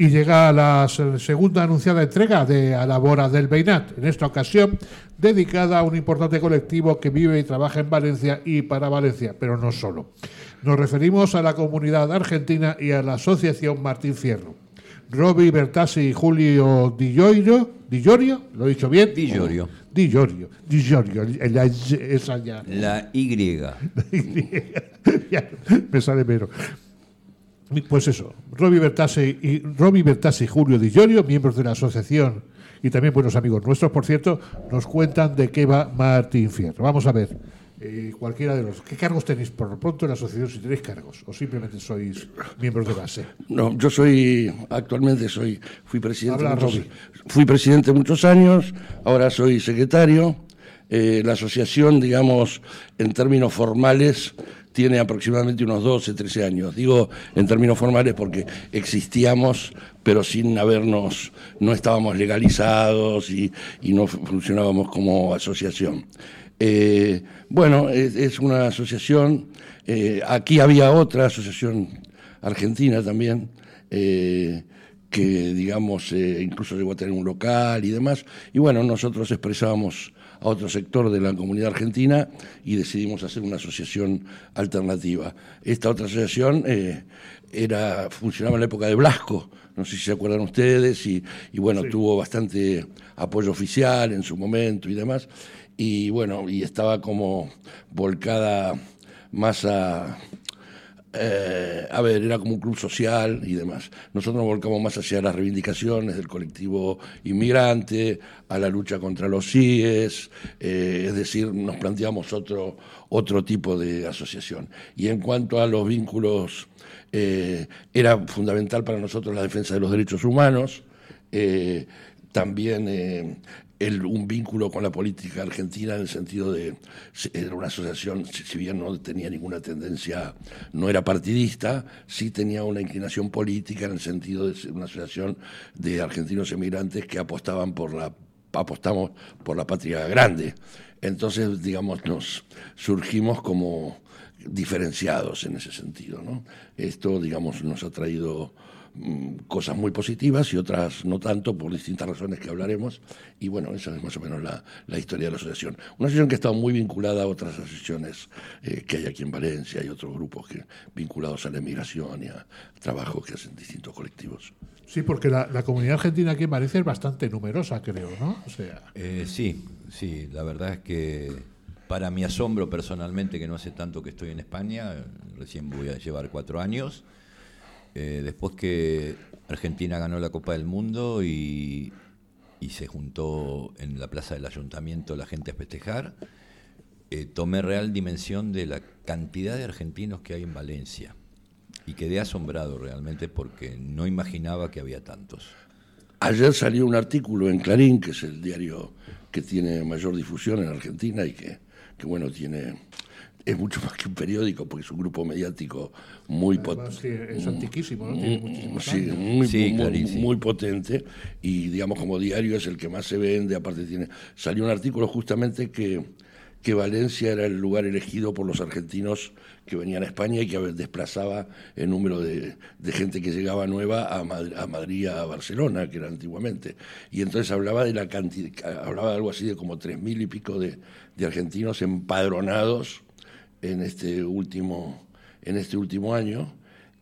A: Y llega la segunda anunciada entrega de Alabora del Beinat, en esta ocasión dedicada a un importante colectivo que vive y trabaja en Valencia y para Valencia, pero no solo. Nos referimos a la comunidad argentina y a la Asociación Martín Fierro. Roby Bertassi y Julio Di Dillorio, ¿lo he dicho bien?
E: Di Di
A: Dillorio, la, esa
E: ya. La Y. <laughs>
A: me sale menos. Pues eso, Roby Bertase y, Roby Bertase y Julio Di Giorgio, miembros de la asociación y también buenos amigos nuestros, por cierto, nos cuentan de qué va Martín Fierro. Vamos a ver. eh, cualquiera de los. ¿Qué cargos tenéis por lo pronto en la asociación si tenéis cargos? ¿O simplemente sois miembros de base?
E: No, yo soy, actualmente soy, fui presidente, muchos, fui presidente muchos años, ahora soy secretario. Eh, la asociación, digamos, en términos formales, tiene aproximadamente unos 12, 13 años. Digo en términos formales porque existíamos, pero sin habernos, no estábamos legalizados y, no funcionábamos como asociación. Eh, bueno, es, una asociación, eh, aquí había otra asociación argentina también, eh, que digamos incluso llegó a tener un local y demás, y bueno, nosotros expresábamos a otro sector de la comunidad argentina y decidimos hacer una asociación alternativa. Esta otra asociación eh, era, funcionaba en la época de Blasco, no sé si se acuerdan ustedes, y, bueno, tuvo bastante apoyo oficial en su momento y demás, y bueno, y estaba como volcada más a eh, a ver, era como un club social y demás. Nosotros nos volcamos más hacia las reivindicaciones del colectivo inmigrante, a la lucha contra los CIES, eh, es decir, nos planteamos otro, otro tipo de asociación. Y en cuanto a los vínculos, eh, era fundamental para nosotros la defensa de los derechos humanos. también un vínculo con la política argentina en el sentido de era una asociación, si bien no tenía ninguna tendencia, no era partidista, sí tenía una inclinación política en el sentido de ser una asociación de argentinos emigrantes que apostaban por la apostamos por la patria grande. Entonces, digamos, nos surgimos como diferenciados en ese sentido. ¿no? Esto, digamos, nos ha traído cosas muy positivas y otras no tanto por distintas razones que hablaremos. Y bueno, esa es más o menos la, historia de la asociación. Una asociación que ha estado muy vinculada a otras asociaciones eh, que hay aquí en Valencia y otros grupos que, vinculados a la emigración y a trabajos que hacen distintos colectivos.
A: Sí, porque la, comunidad argentina aquí en Valencia es bastante numerosa, creo, ¿no? O sea...
F: Eh, sí, sí, la verdad es que para mi asombro personalmente, que no hace tanto que estoy en España, recién voy a llevar cuatro años, eh, después que Argentina ganó la Copa del Mundo y, se juntó en la plaza del ayuntamiento la gente a festejar, eh, tomé real dimensión de la cantidad de argentinos que hay en Valencia y quedé asombrado realmente porque no imaginaba que había tantos.
E: Ayer salió un artículo en Clarín, que es el diario que tiene mayor difusión en Argentina y que, que bueno, tiene es mucho más que un periódico, porque es un grupo mediático muy
A: potente. es antiquísimo, ¿no?
E: Tiene sí, muy, muy, potente. Y digamos, como diario es el que más se vende. Aparte, tiene salió un artículo justamente que, que Valencia era el lugar elegido por los argentinos que venían a España y que desplazaba el número de, gente que llegaba nueva a, Madrid, a Madrid, a Barcelona, que era antiguamente. Y entonces hablaba de la cantidad, hablaba de algo así de como tres mil y pico de, de argentinos empadronados en este último, en este último año.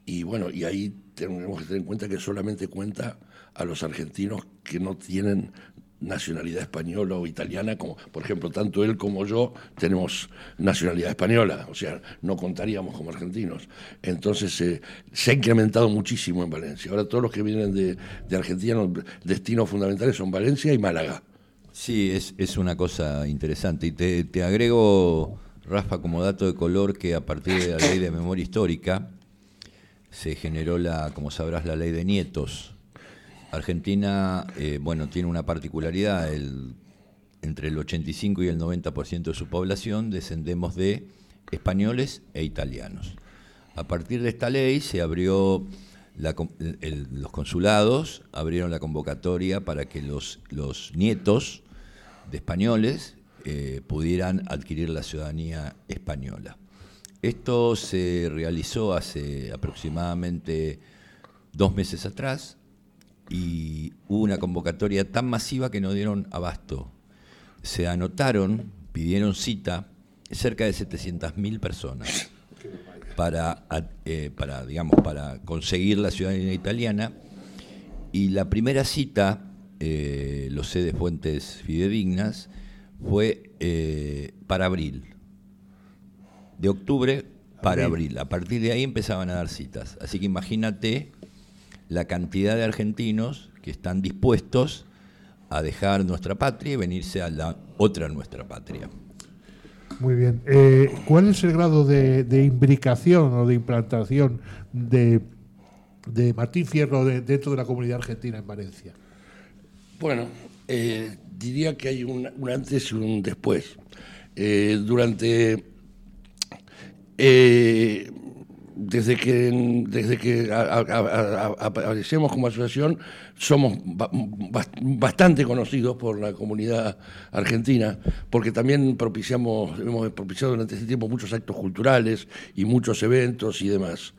E: Y bueno, y ahí tenemos que tener en cuenta que solamente cuenta a los argentinos que no tienen nacionalidad española o italiana, como por ejemplo tanto él como yo tenemos nacionalidad española, o sea, no contaríamos como argentinos. Entonces eh, se ha incrementado muchísimo en Valencia. Ahora todos los que vienen de, de Argentina, los destinos fundamentales son Valencia y Málaga.
F: Sí, es, es una cosa interesante. Y te, te agrego Rafa, como dato de color, que a partir de la <coughs> ley de memoria histórica se generó, la, como sabrás, la ley de nietos. Argentina, eh, bueno, tiene una particularidad, entre el 85 y el 90% de su población descendemos de españoles e italianos. A partir de esta ley se abrió, los consulados abrieron la convocatoria para que los, los nietos de españoles eh, pudieran adquirir la ciudadanía española. Esto se realizó hace aproximadamente dos meses atrás y hubo una convocatoria tan masiva que no dieron abasto. Se anotaron, pidieron cita cerca de 700.000 personas para, eh, para, digamos, para conseguir la ciudadanía italiana y la primera cita, eh, lo sé de fuentes fidedignas, fue eh, para abril. De octubre para abril. A partir de ahí empezaban a dar citas. Así que imagínate la cantidad de argentinos que están dispuestos a dejar nuestra patria y venirse a la otra nuestra patria.
A: Muy bien. Eh, ¿Cuál es el grado de, imbricación o de implantación de, Martín Fierro dentro de la comunidad argentina en Valencia?
E: Bueno, eh, diría que hay un, antes y un después. Eh, durante desde que, desde que aparecemos como asociación, somos bastante conocidos por la comunidad argentina, porque también propiciamos, hemos propiciado durante este tiempo muchos actos culturales y muchos eventos y demás.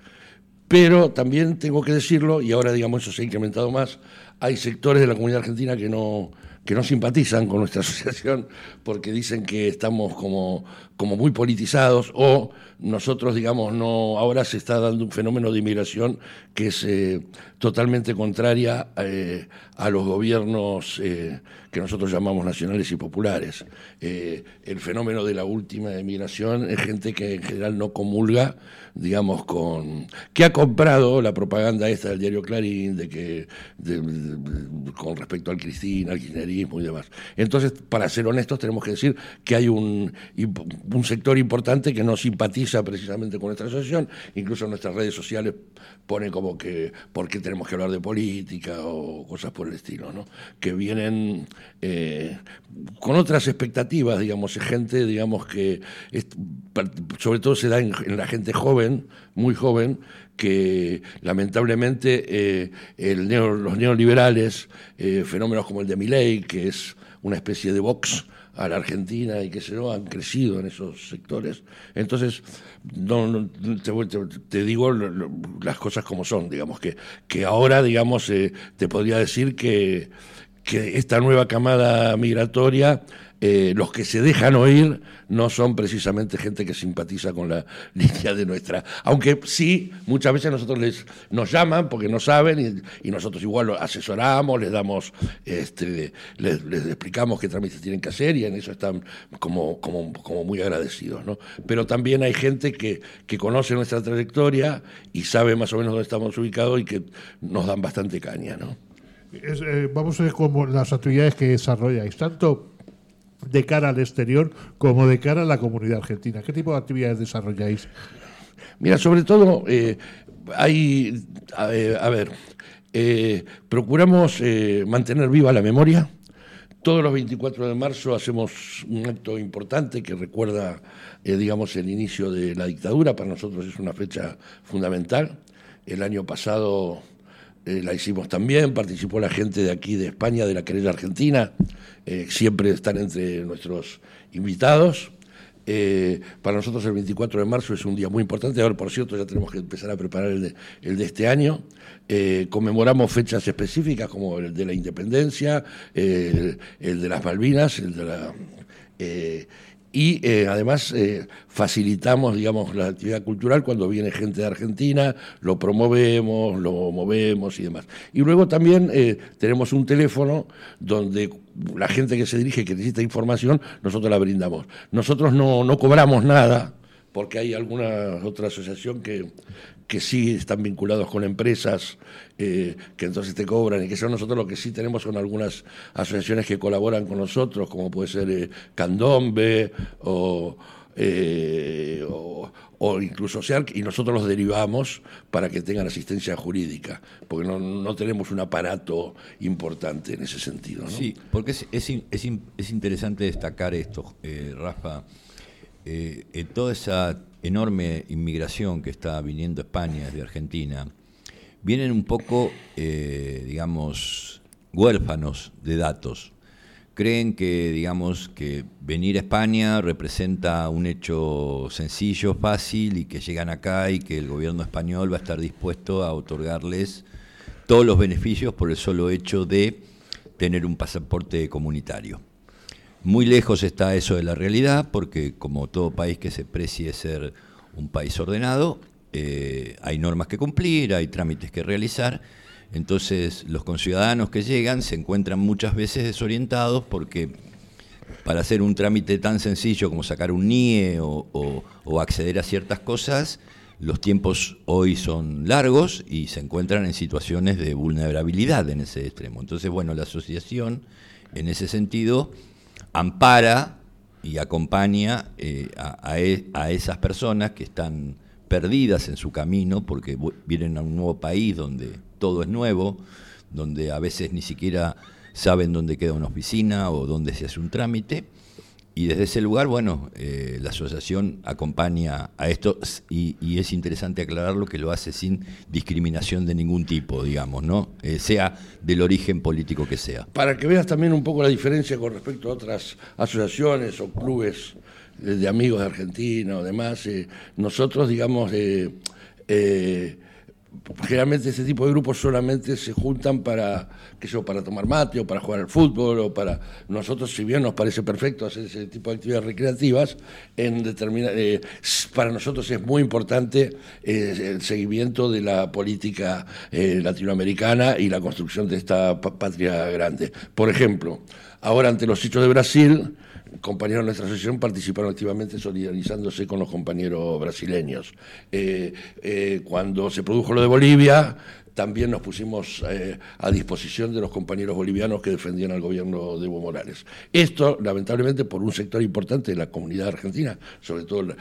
E: Pero también tengo que decirlo, y ahora digamos eso se ha incrementado más, hay sectores de la comunidad argentina que no, que no simpatizan con nuestra <laughs> asociación porque dicen que estamos como, como muy politizados o nosotros, digamos, no ahora se está dando un fenómeno de inmigración que es eh, totalmente contraria eh, a los gobiernos eh, que nosotros llamamos nacionales y populares. el fenómeno de la última inmigración es gente que en general no comulga, digamos, con que ha comprado la propaganda esta del diario Clarín de que con respecto al Cristina, al kirchnerismo y demás. Entonces, para ser honestos, tenemos que decir que hay un, un sector importante que no simpatiza precisamente con nuestra asociación, incluso en nuestras redes sociales pone como que por qué tenemos que hablar de política o cosas por el estilo, ¿no? que vienen eh, con otras expectativas, digamos, gente, digamos, que sobre todo se da en, la gente joven, muy joven, que lamentablemente eh, el los neoliberales, eh, fenómenos como el de Milley, que es una especie de Vox, a la Argentina y que se lo han crecido en esos sectores. Entonces, no, te, digo las cosas como son, digamos, que, que ahora, digamos, eh, te podría decir que, que esta nueva camada migratoria eh, los que se dejan oír no son precisamente gente que simpatiza con la <laughs> línea de nuestra. Aunque sí, muchas veces nosotros les nos llaman porque no saben y, nosotros igual lo asesoramos, les damos, este, les, explicamos qué trámites tienen que hacer y en eso están como, como, como muy agradecidos. ¿no? Pero también hay gente que, que conoce nuestra trayectoria y sabe más o menos dónde estamos ubicados y que nos dan bastante caña. ¿no?
A: Eh, vamos a ver cómo las actividades que desarrolláis, tanto de cara al exterior como de cara a la comunidad argentina. ¿Qué tipo de actividades desarrolláis?
E: Mira, sobre todo eh, hay, a, ver, eh, procuramos eh, mantener viva la memoria. Todos los 24 de marzo hacemos un acto importante que recuerda, digamos, el inicio de la dictadura. Para nosotros es una fecha fundamental. El año pasado eh, la hicimos también, participó la gente de aquí de España, de la querella argentina, eh, siempre están entre nuestros invitados. Eh, para nosotros el 24 de marzo es un día muy importante. Ahora, por cierto, ya tenemos que empezar a preparar el de, este año. conmemoramos fechas específicas como el de la independencia, el de las Malvinas, el de la y eh, además eh, facilitamos, digamos, la actividad cultural cuando viene gente de Argentina, lo promovemos, lo movemos y demás. Y luego también eh, tenemos un teléfono donde la gente que se dirige, que necesita información, nosotros la brindamos. Nosotros no, no cobramos nada, porque hay alguna otra asociación que, que sí están vinculados con empresas eh, que entonces te cobran y que son nosotros lo que sí tenemos son algunas asociaciones que colaboran con nosotros, como puede ser eh, Candombe eh, o, o, incluso SEARC, y nosotros los derivamos para que tengan asistencia jurídica, porque no, tenemos un aparato importante en ese sentido.
F: Sí, porque es, es, es, interesante destacar esto, Rafa. En toda esa enorme inmigración que está viniendo a España desde Argentina, vienen un poco, eh, digamos, huérfanos de datos. Creen que, digamos, que venir a España representa un hecho sencillo, fácil y que llegan acá y que el gobierno español va a estar dispuesto a otorgarles todos los beneficios por el solo hecho de tener un pasaporte comunitario. Muy lejos está eso de la realidad, porque como todo país que se precie ser un país ordenado, eh, hay normas que cumplir, hay trámites que realizar. Entonces los conciudadanos que llegan se encuentran muchas veces desorientados porque para hacer un trámite tan sencillo como sacar un NIE o, o acceder a ciertas cosas, los tiempos hoy son largos y se encuentran en situaciones de vulnerabilidad en ese extremo. Entonces, bueno, la asociación en ese sentido ampara y acompaña eh, e, a, esas personas que están perdidas en su camino porque vienen a un nuevo país donde todo es nuevo, donde a veces ni siquiera saben dónde queda una oficina o dónde se hace un trámite y desde ese lugar, bueno, eh, la asociación acompaña a esto y, es interesante aclararlo que lo hace sin discriminación de ningún tipo, digamos, ¿no? Eh, sea del origen político que sea.
E: Para que veas también un poco la diferencia con respecto a otras asociaciones o clubes de, amigos de Argentina o demás, eh, nosotros, digamos, generalmente este tipo de grupos solamente se juntan para, qué sé, para tomar mate o para jugar al fútbol o para nosotros, si bien nos parece perfecto hacer ese tipo de actividades recreativas, en eh, para nosotros es muy importante eh, el seguimiento de la política eh, latinoamericana y la construcción de esta patria grande. Por ejemplo, ahora ante los hechos de Brasil, compañeros de nuestra asociación participaron activamente solidarizándose con los compañeros brasileños. Eh, eh, cuando se produjo lo de Bolivia, también nos pusimos eh, a disposición de los compañeros bolivianos que defendían al gobierno de Evo Morales. Esto, lamentablemente, por un sector importante de la comunidad argentina, sobre todo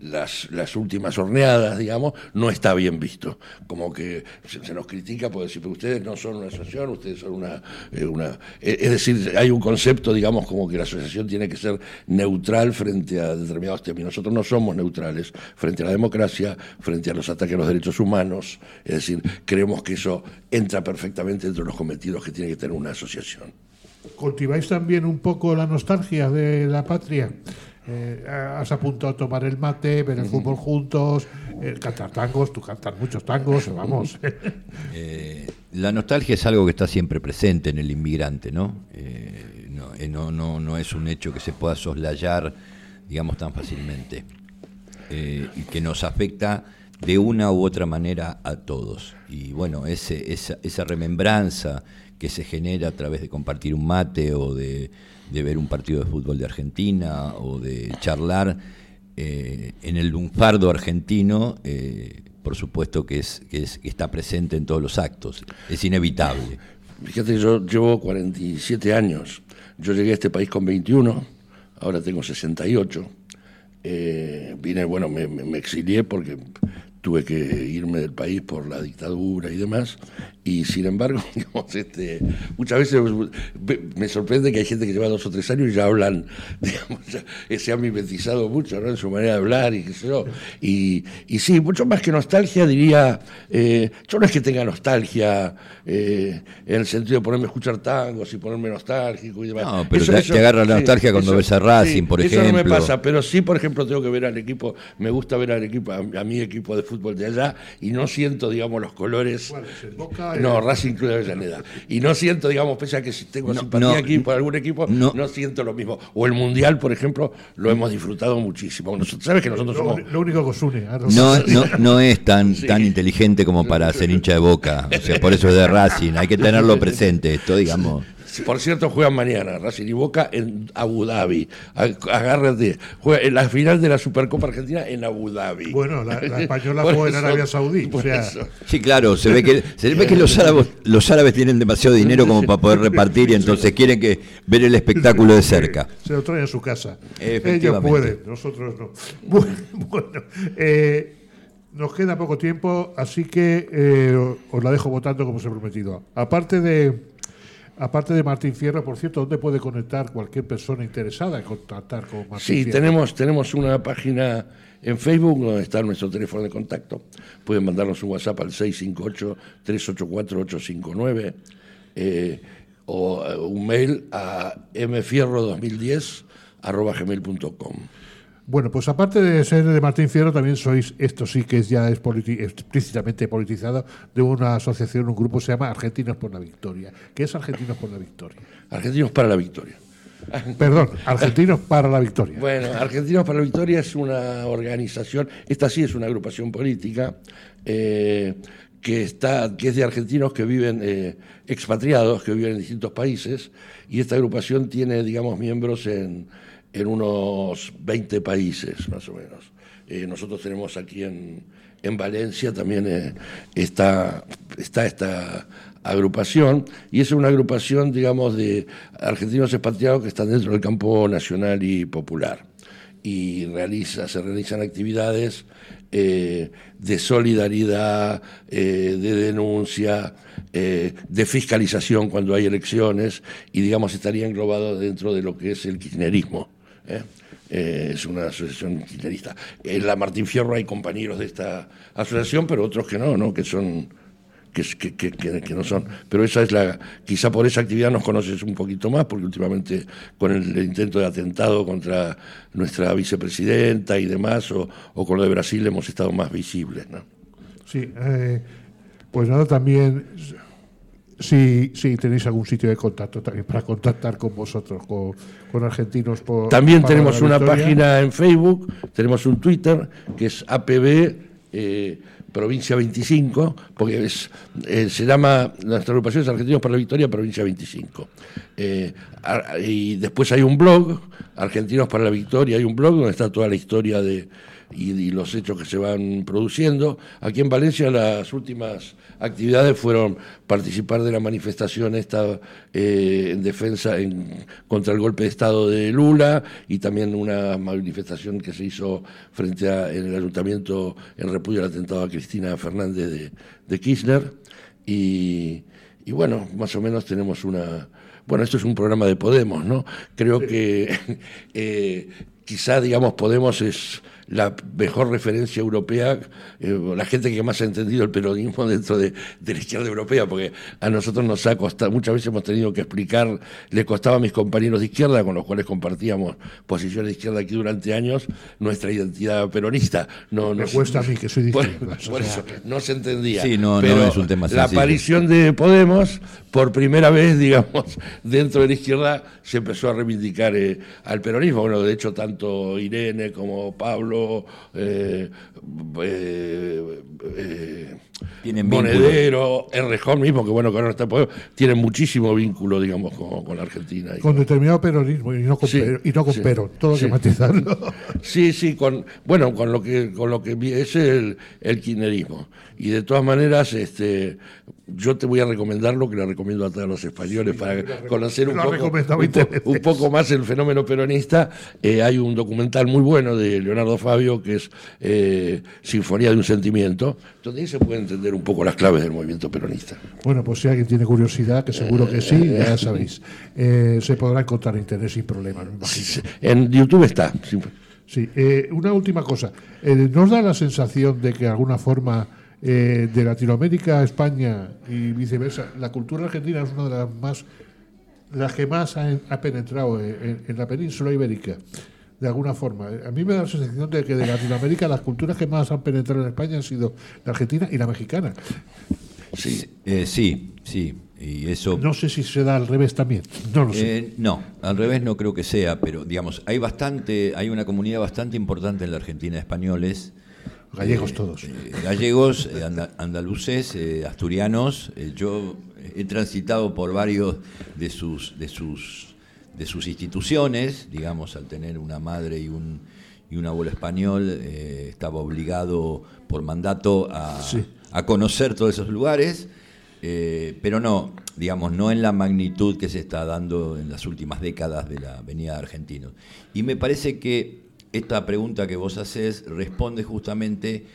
E: las, últimas horneadas, digamos, no está bien visto. Como que se, nos critica por decir, pero ustedes no son una asociación, ustedes son una, eh, una... Eh, es decir, hay un concepto, digamos, como que la asociación tiene que ser neutral frente a determinados temas. Nosotros no somos neutrales frente a la democracia, frente a los ataques a los derechos humanos, es decir, creemos que eso entra perfectamente entre los cometidos que tiene que tener una asociación.
A: ¿Cultiváis también un poco la nostalgia de la patria? Eh, has apuntado a tomar el mate, ver el fútbol juntos, eh, cantar tangos, tú cantas muchos tangos, vamos. <laughs>
F: Eh, la nostalgia es algo que está siempre presente en el inmigrante, ¿no? no, no, no, es un hecho que se pueda soslayar, digamos, tan fácilmente. y que nos afecta de una u otra manera a todos. Y bueno, ese, esa, esa, remembranza que se genera a través de compartir un mate o de, ver un partido de fútbol de Argentina o de charlar eh, en el lunfardo argentino, eh, por supuesto que, es, que, es, que está presente en todos los actos, es inevitable.
E: Fíjate que yo llevo 47 años, yo llegué a este país con 21, ahora tengo 68. Eh, vine, bueno, me, exilié porque tuve que irme del país por la dictadura y demás, y sin embargo, <laughs> digamos, este, muchas veces me sorprende que hay gente que lleva dos o tres años y ya hablan, <laughs> digamos, ya, se han mimetizado mucho ¿no? en su manera de hablar y qué sé yo. Y, y sí, mucho más que nostalgia, diría, eh, yo no es que tenga nostalgia eh, en el sentido de ponerme a escuchar tangos y ponerme nostálgico y demás.
F: No, pero te, agarra la nostalgia cuando ves a Racing, por ejemplo. Eso
E: no me pasa, pero sí, por ejemplo, tengo que ver al equipo, me gusta ver al equipo, a, mi equipo de fútbol de allá y no siento, digamos, los colores. No, Racing Club de Avellaneda. Y no siento, digamos, pese a que si tengo simpatía aquí por algún equipo, no. siento lo mismo. O el Mundial, por ejemplo, lo hemos disfrutado muchísimo. ¿Sabes que nosotros somos.
A: Lo único que os une.
F: No, <laughs> no, no es tan, tan inteligente como para ser hincha de boca. O sea, por eso es de Racing. Hay que tenerlo presente esto, digamos.
E: Por cierto, juegan mañana Racing y Boca en Abu Dhabi. Agárrate. Juega en la final de la Supercopa Argentina en Abu Dhabi.
A: Bueno, la, <laughs> española juega en Arabia Saudí.
F: Sí, claro, se ve que, se ve que los, árabes, los árabes tienen demasiado dinero como para poder repartir y entonces quieren que ver el espectáculo de cerca.
A: Se lo traen a su casa. Ellos pueden, nosotros no. <laughs> Bueno, eh, nos queda poco tiempo, así que eh, os la dejo votando como se ha prometido. Aparte de Aparte de Martín Fierro, por cierto, ¿dónde puede conectar cualquier persona interesada en contactar con Martín
E: Sí, tenemos, tenemos una página en Facebook donde está nuestro teléfono de contacto. Pueden mandarnos un WhatsApp al 658-384-859 eh, o eh, un mail a mfierro2010 gmail.com.
A: Bueno, pues aparte de ser de Martín Fierro, también sois, esto sí que es ya es explícitamente politizado, de una asociación, un grupo se llama Argentinos por la Victoria. ¿Qué es Argentinos por la Victoria?
E: Argentinos para la Victoria.
A: Perdón, Argentinos para la Victoria. <laughs>
E: Bueno, Argentinos para la Victoria es una organización, esta sí es una agrupación política, eh, que, está, que es de argentinos que viven eh, expatriados, que viven en distintos países, y esta agrupación tiene, digamos, miembros en en unos 20 países, más o menos. Eh, nosotros tenemos aquí en, en Valencia también eh, está, está esta agrupación, y es una agrupación, digamos, de argentinos expatriados que están dentro del campo nacional y popular. Y realiza, se realizan actividades eh, de solidaridad, de denuncia, de fiscalización cuando hay elecciones, y digamos estaría englobado dentro de lo que es el kirchnerismo. Eh, es una asociación kirchnerista. En la Martín Fierro hay compañeros de esta asociación, pero otros que no, ¿no? que son que, que, que, no son. Pero esa es la, quizá por esa actividad nos conoces un poquito más, porque últimamente con el, intento de atentado contra nuestra vicepresidenta y demás, o, con lo de Brasil hemos estado más visibles. ¿no?
A: Sí, eh, pues nada, también si, si tenéis algún sitio de contacto también para contactar con vosotros, con, argentinos. Por,
E: también tenemos una página en Facebook, tenemos un Twitter que es APB eh, Provincia 25, porque es, eh, se llama, nuestra agrupación es Argentinos para la Victoria Provincia 25. Eh, y después hay un blog, Argentinos para la Victoria, hay un blog donde está toda la historia de y, los hechos que se van produciendo. Aquí en Valencia las últimas actividades fueron participar de la manifestación esta eh, en defensa en, contra el golpe de Estado de Lula y también una manifestación que se hizo frente a en el ayuntamiento en repudio al atentado a Cristina Fernández de, Kirchner. Y, bueno, más o menos tenemos una... Bueno, esto es un programa de Podemos, ¿no? Creo que <laughs> eh, quizá, digamos, Podemos es la mejor referencia europea, eh, la gente que más ha entendido el peronismo dentro de, la izquierda europea, porque a nosotros nos ha costado, muchas veces hemos tenido que explicar, le costaba a mis compañeros de izquierda, con los cuales compartíamos posiciones de izquierda aquí durante años, nuestra identidad peronista. No,
A: Me cuesta a mí que soy de <laughs> izquierda.
E: Por, eso, no se entendía.
F: Sí, no, Pero es un tema
E: La aparición de Podemos, por primera vez, digamos, <laughs> dentro de la izquierda, se empezó a reivindicar eh, al peronismo. Bueno, de hecho, tanto Irene como Pablo, eh, eh, eh,
F: tienen
E: Monedero, Errejón mismo, que bueno, que ahora no está en tienen muchísimo vínculo, digamos, con, la Argentina.
A: con, determinado peronismo y no con, y no con pero, todo que matizarlo.
E: Sí, sí, con, bueno, con lo que, con lo que es el, el kirchnerismo. Y de todas maneras, este, yo te voy a recomendar lo que le recomiendo a todos los españoles para conocer un poco, más el fenómeno peronista. Eh, hay un documental muy bueno de Leonardo Fabio que es eh, Sinfonía de un Sentimiento, donde ahí se puede entender un poco las claves del movimiento peronista.
A: Bueno, pues si alguien tiene curiosidad, que seguro que sí, ya sabéis, eh, se podrá encontrar interés sin problema.
E: en YouTube está.
A: Sí, una última cosa. ¿Nos da la sensación de que de alguna forma eh, de Latinoamérica a España y viceversa, la cultura argentina es una de las más las que más ha, penetrado en, la península ibérica, de alguna forma. A mí me da la sensación de que de Latinoamérica las culturas que más han penetrado en España han sido la argentina y la mexicana.
F: Sí, eh, sí, sí. Y eso,
A: no sé si se da al revés también. No lo sé.
F: Eh, no, al revés no creo que sea, pero digamos, hay bastante, hay una comunidad bastante importante en la Argentina de españoles
A: Gallegos todos.
F: Eh, gallegos, eh, andaluces, eh, asturianos. yo he transitado por varios de sus, de sus, de sus instituciones, digamos, al tener una madre y un, y un abuelo español, estaba obligado por mandato a, a, conocer todos esos lugares. pero no, digamos, no en la magnitud que se está dando en las últimas décadas de la Avenida de Argentinos. Y me parece que esta pregunta que vos haces responde justamente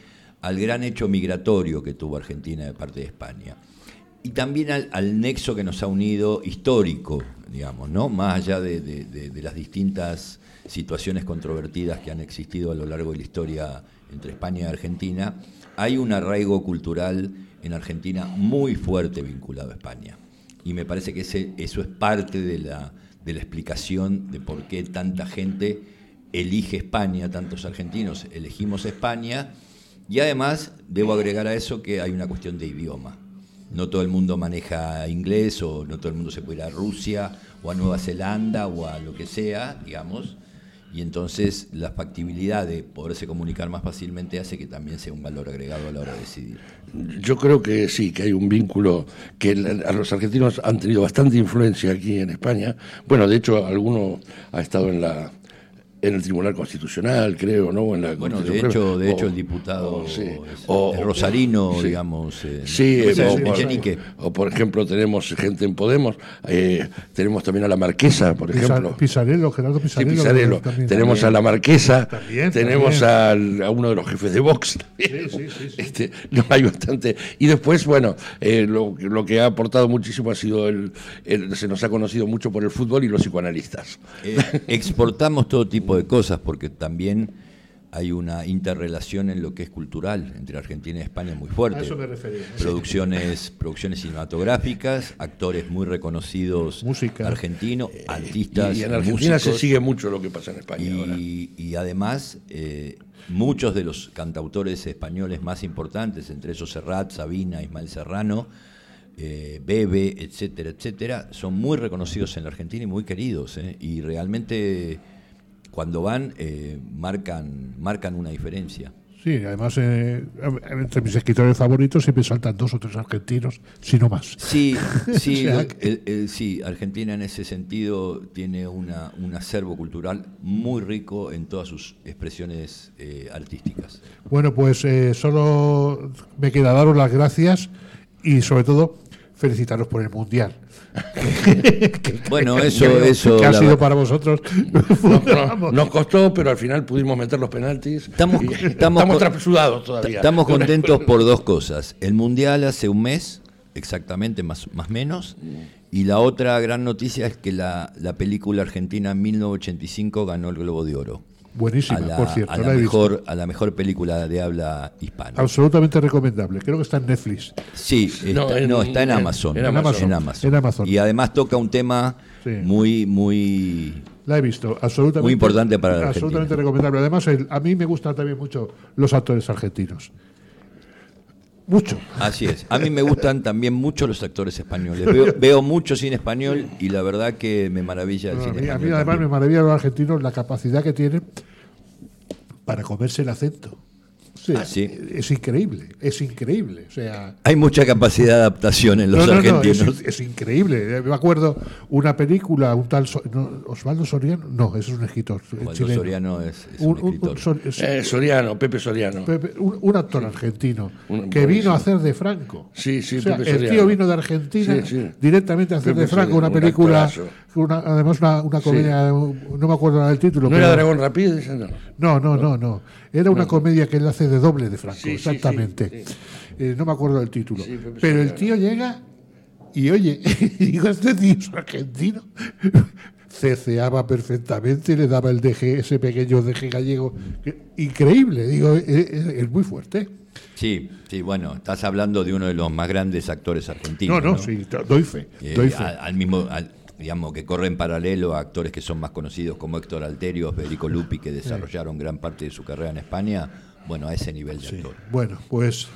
F: al gran hecho migratorio que tuvo Argentina de parte de España. Y también al, nexo que nos ha unido histórico, digamos, ¿no? Más allá de, las distintas situaciones controvertidas que han existido a lo largo de la historia entre España y Argentina, hay un arraigo cultural en Argentina muy fuerte vinculado a España. Y me parece que eso es parte de la, de la explicación de por qué tanta gente elige España, tantos argentinos elegimos España, y además debo agregar a eso que hay una cuestión de idioma. No todo el mundo maneja inglés o no todo el mundo se puede ir a Rusia o a Nueva Zelanda o a lo que sea, digamos, y entonces la factibilidad de poderse comunicar más fácilmente hace que también sea un valor agregado a la hora de decidir.
E: Yo creo que sí, que hay un vínculo, que a los argentinos han tenido bastante influencia aquí en España. Bueno, de hecho, alguno ha estado en la en el Tribunal Constitucional, creo, ¿no? En
F: la bueno, de hecho, de hecho el diputado o, Rosarino, digamos.
E: sí, o, por, ejemplo tenemos gente en Podemos, eh, tenemos también a la Marquesa, por ejemplo.
A: Pisarello, Gerardo Pisarello.
E: tenemos a la Marquesa, tenemos a uno de los jefes de Vox. Sí, sí, sí, este, no, hay bastante. Y después, bueno, eh, lo, lo, que ha aportado muchísimo ha sido el, se nos ha conocido mucho por el fútbol y los psicoanalistas.
F: Eh, exportamos todo tipo de cosas porque también hay una interrelación en lo que es cultural entre Argentina y España muy fuerte. A
A: eso me refería.
F: Producciones, producciones cinematográficas, actores muy reconocidos
A: Música.
F: argentinos, artistas.
E: Y, en Argentina se sigue mucho lo que pasa en España.
F: Y, y además, eh, muchos de los cantautores españoles más importantes, entre esos Serrat, Sabina, Ismael Serrano, eh, Bebe, etcétera, etcétera, son muy reconocidos en la Argentina y muy queridos. Eh, y realmente cuando van eh, marcan, marcan una diferencia.
A: Sí, además eh, entre mis escritores favoritos siempre saltan dos o tres argentinos, si no más.
F: Sí, <laughs> sí, sí, Argentina en ese sentido tiene una, un acervo cultural muy rico en todas sus expresiones eh, artísticas.
A: Bueno, pues solo me queda daros las gracias y sobre todo felicitaros por el Mundial. <laughs>
F: bueno, eso, eso.
A: Que ha sido para vosotros. <laughs>
E: nos costó, pero al final pudimos meter los penaltis.
F: Estamos, <laughs> estamos,
E: todavía.
F: Estamos contentos por dos cosas. El Mundial hace un mes, exactamente, más más menos. Y la otra gran noticia es que la, la película argentina 1985 ganó el Globo de Oro.
A: Buenísima, por cierto.
F: A la, mejor, a la mejor película de habla hispana.
A: Absolutamente recomendable. Creo que está en Netflix.
F: Sí, no, está en Amazon. En Amazon. Y además toca un tema muy, muy.
A: La he visto, absolutamente.
F: Muy importante para
A: la Absolutamente recomendable. Además, a mí me gustan también mucho los actores argentinos. Mucho.
F: Así es. A mí me <laughs> gustan también mucho los actores españoles. <laughs> Veo, mucho cine español y la verdad que me maravilla el cine
A: a
F: mí,
A: además me maravilla los argentinos la capacidad que tienen para comerse el acento. Ah, es increíble, es increíble. O sea,
F: Hay mucha capacidad de adaptación en los argentinos.
A: es, increíble. Me acuerdo una película, un tal Osvaldo Soriano, no, es un escritor.
F: Osvaldo Soriano es, un, escritor.
E: Eh, Soriano, Pepe Soriano.
A: un, actor argentino que vino a hacer de Franco.
E: Sí, sí,
A: El tío vino de Argentina directamente a hacer de Franco una película, además una, comedia, no me acuerdo del título.
E: ¿No era Dragón Rápido?
A: No, no, no, no. Era una comedia que él hace de doble de Franco, exactamente. Eh, no me acuerdo del título. pero el tío llega y oye, <laughs> digo, este tío es argentino. <laughs> Ceceaba perfectamente, le daba el DG, ese pequeño DG gallego. Increíble, digo, es, es muy fuerte.
F: Sí, sí, bueno, estás hablando de uno de los más grandes actores argentinos.
A: No, no, sí, doy fe. Eh, doy fe.
F: Al, mismo, digamos, que corre en paralelo a actores que son más conocidos como Héctor Alterio, Federico Lupi, que desarrollaron gran parte de su carrera en España, bueno, a ese nivel de actor.
A: Bueno, pues,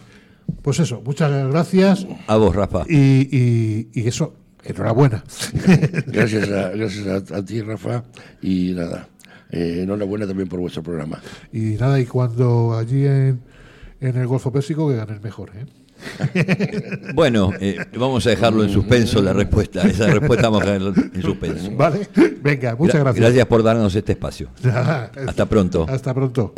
A: pues eso, muchas gracias.
F: A vos, Rafa.
A: Y, y, eso, enhorabuena. <laughs>
E: gracias a, gracias a, ti, Rafa, y nada, eh, enhorabuena también por vuestro programa.
A: Y nada, y cuando allí en, en el Golfo Pérsico, que gane el mejor, ¿eh? <laughs>
F: Bueno, eh, vamos a dejarlo en suspenso la respuesta. Esa respuesta vamos a dejarlo en suspenso. <laughs>
A: Vale, venga, muchas gracias.
F: Gracias por darnos este espacio. <laughs> Hasta pronto.
A: Hasta pronto.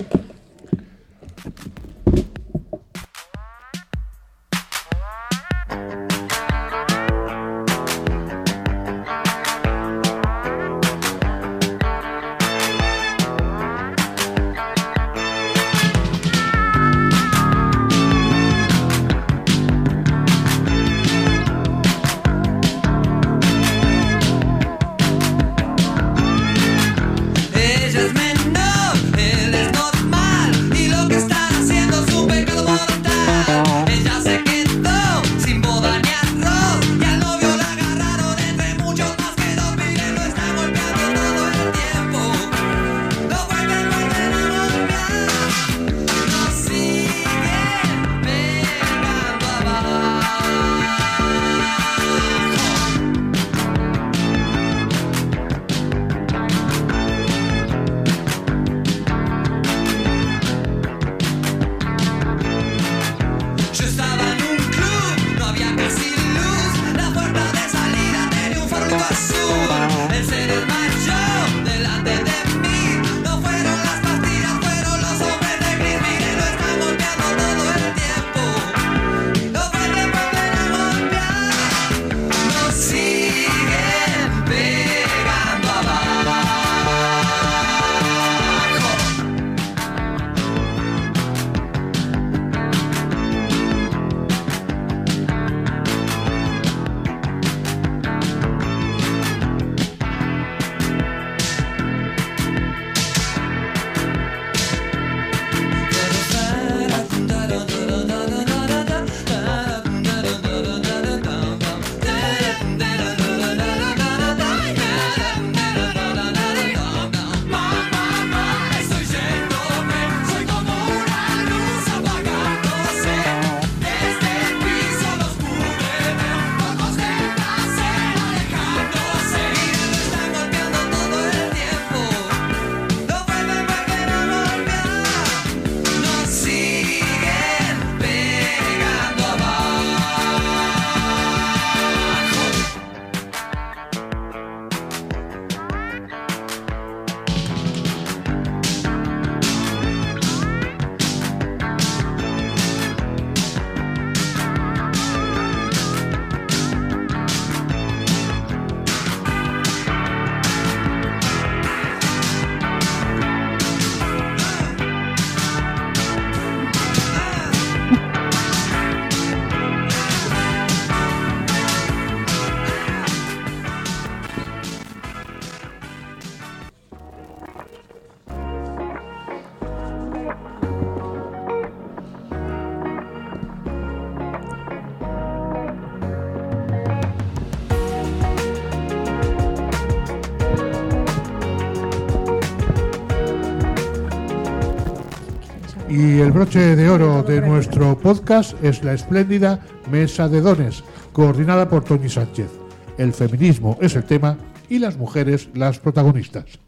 A: El broche de oro de nuestro podcast es la espléndida Mesa de Dones, coordinada por Tony Sánchez. El feminismo es el tema y las mujeres las protagonistas.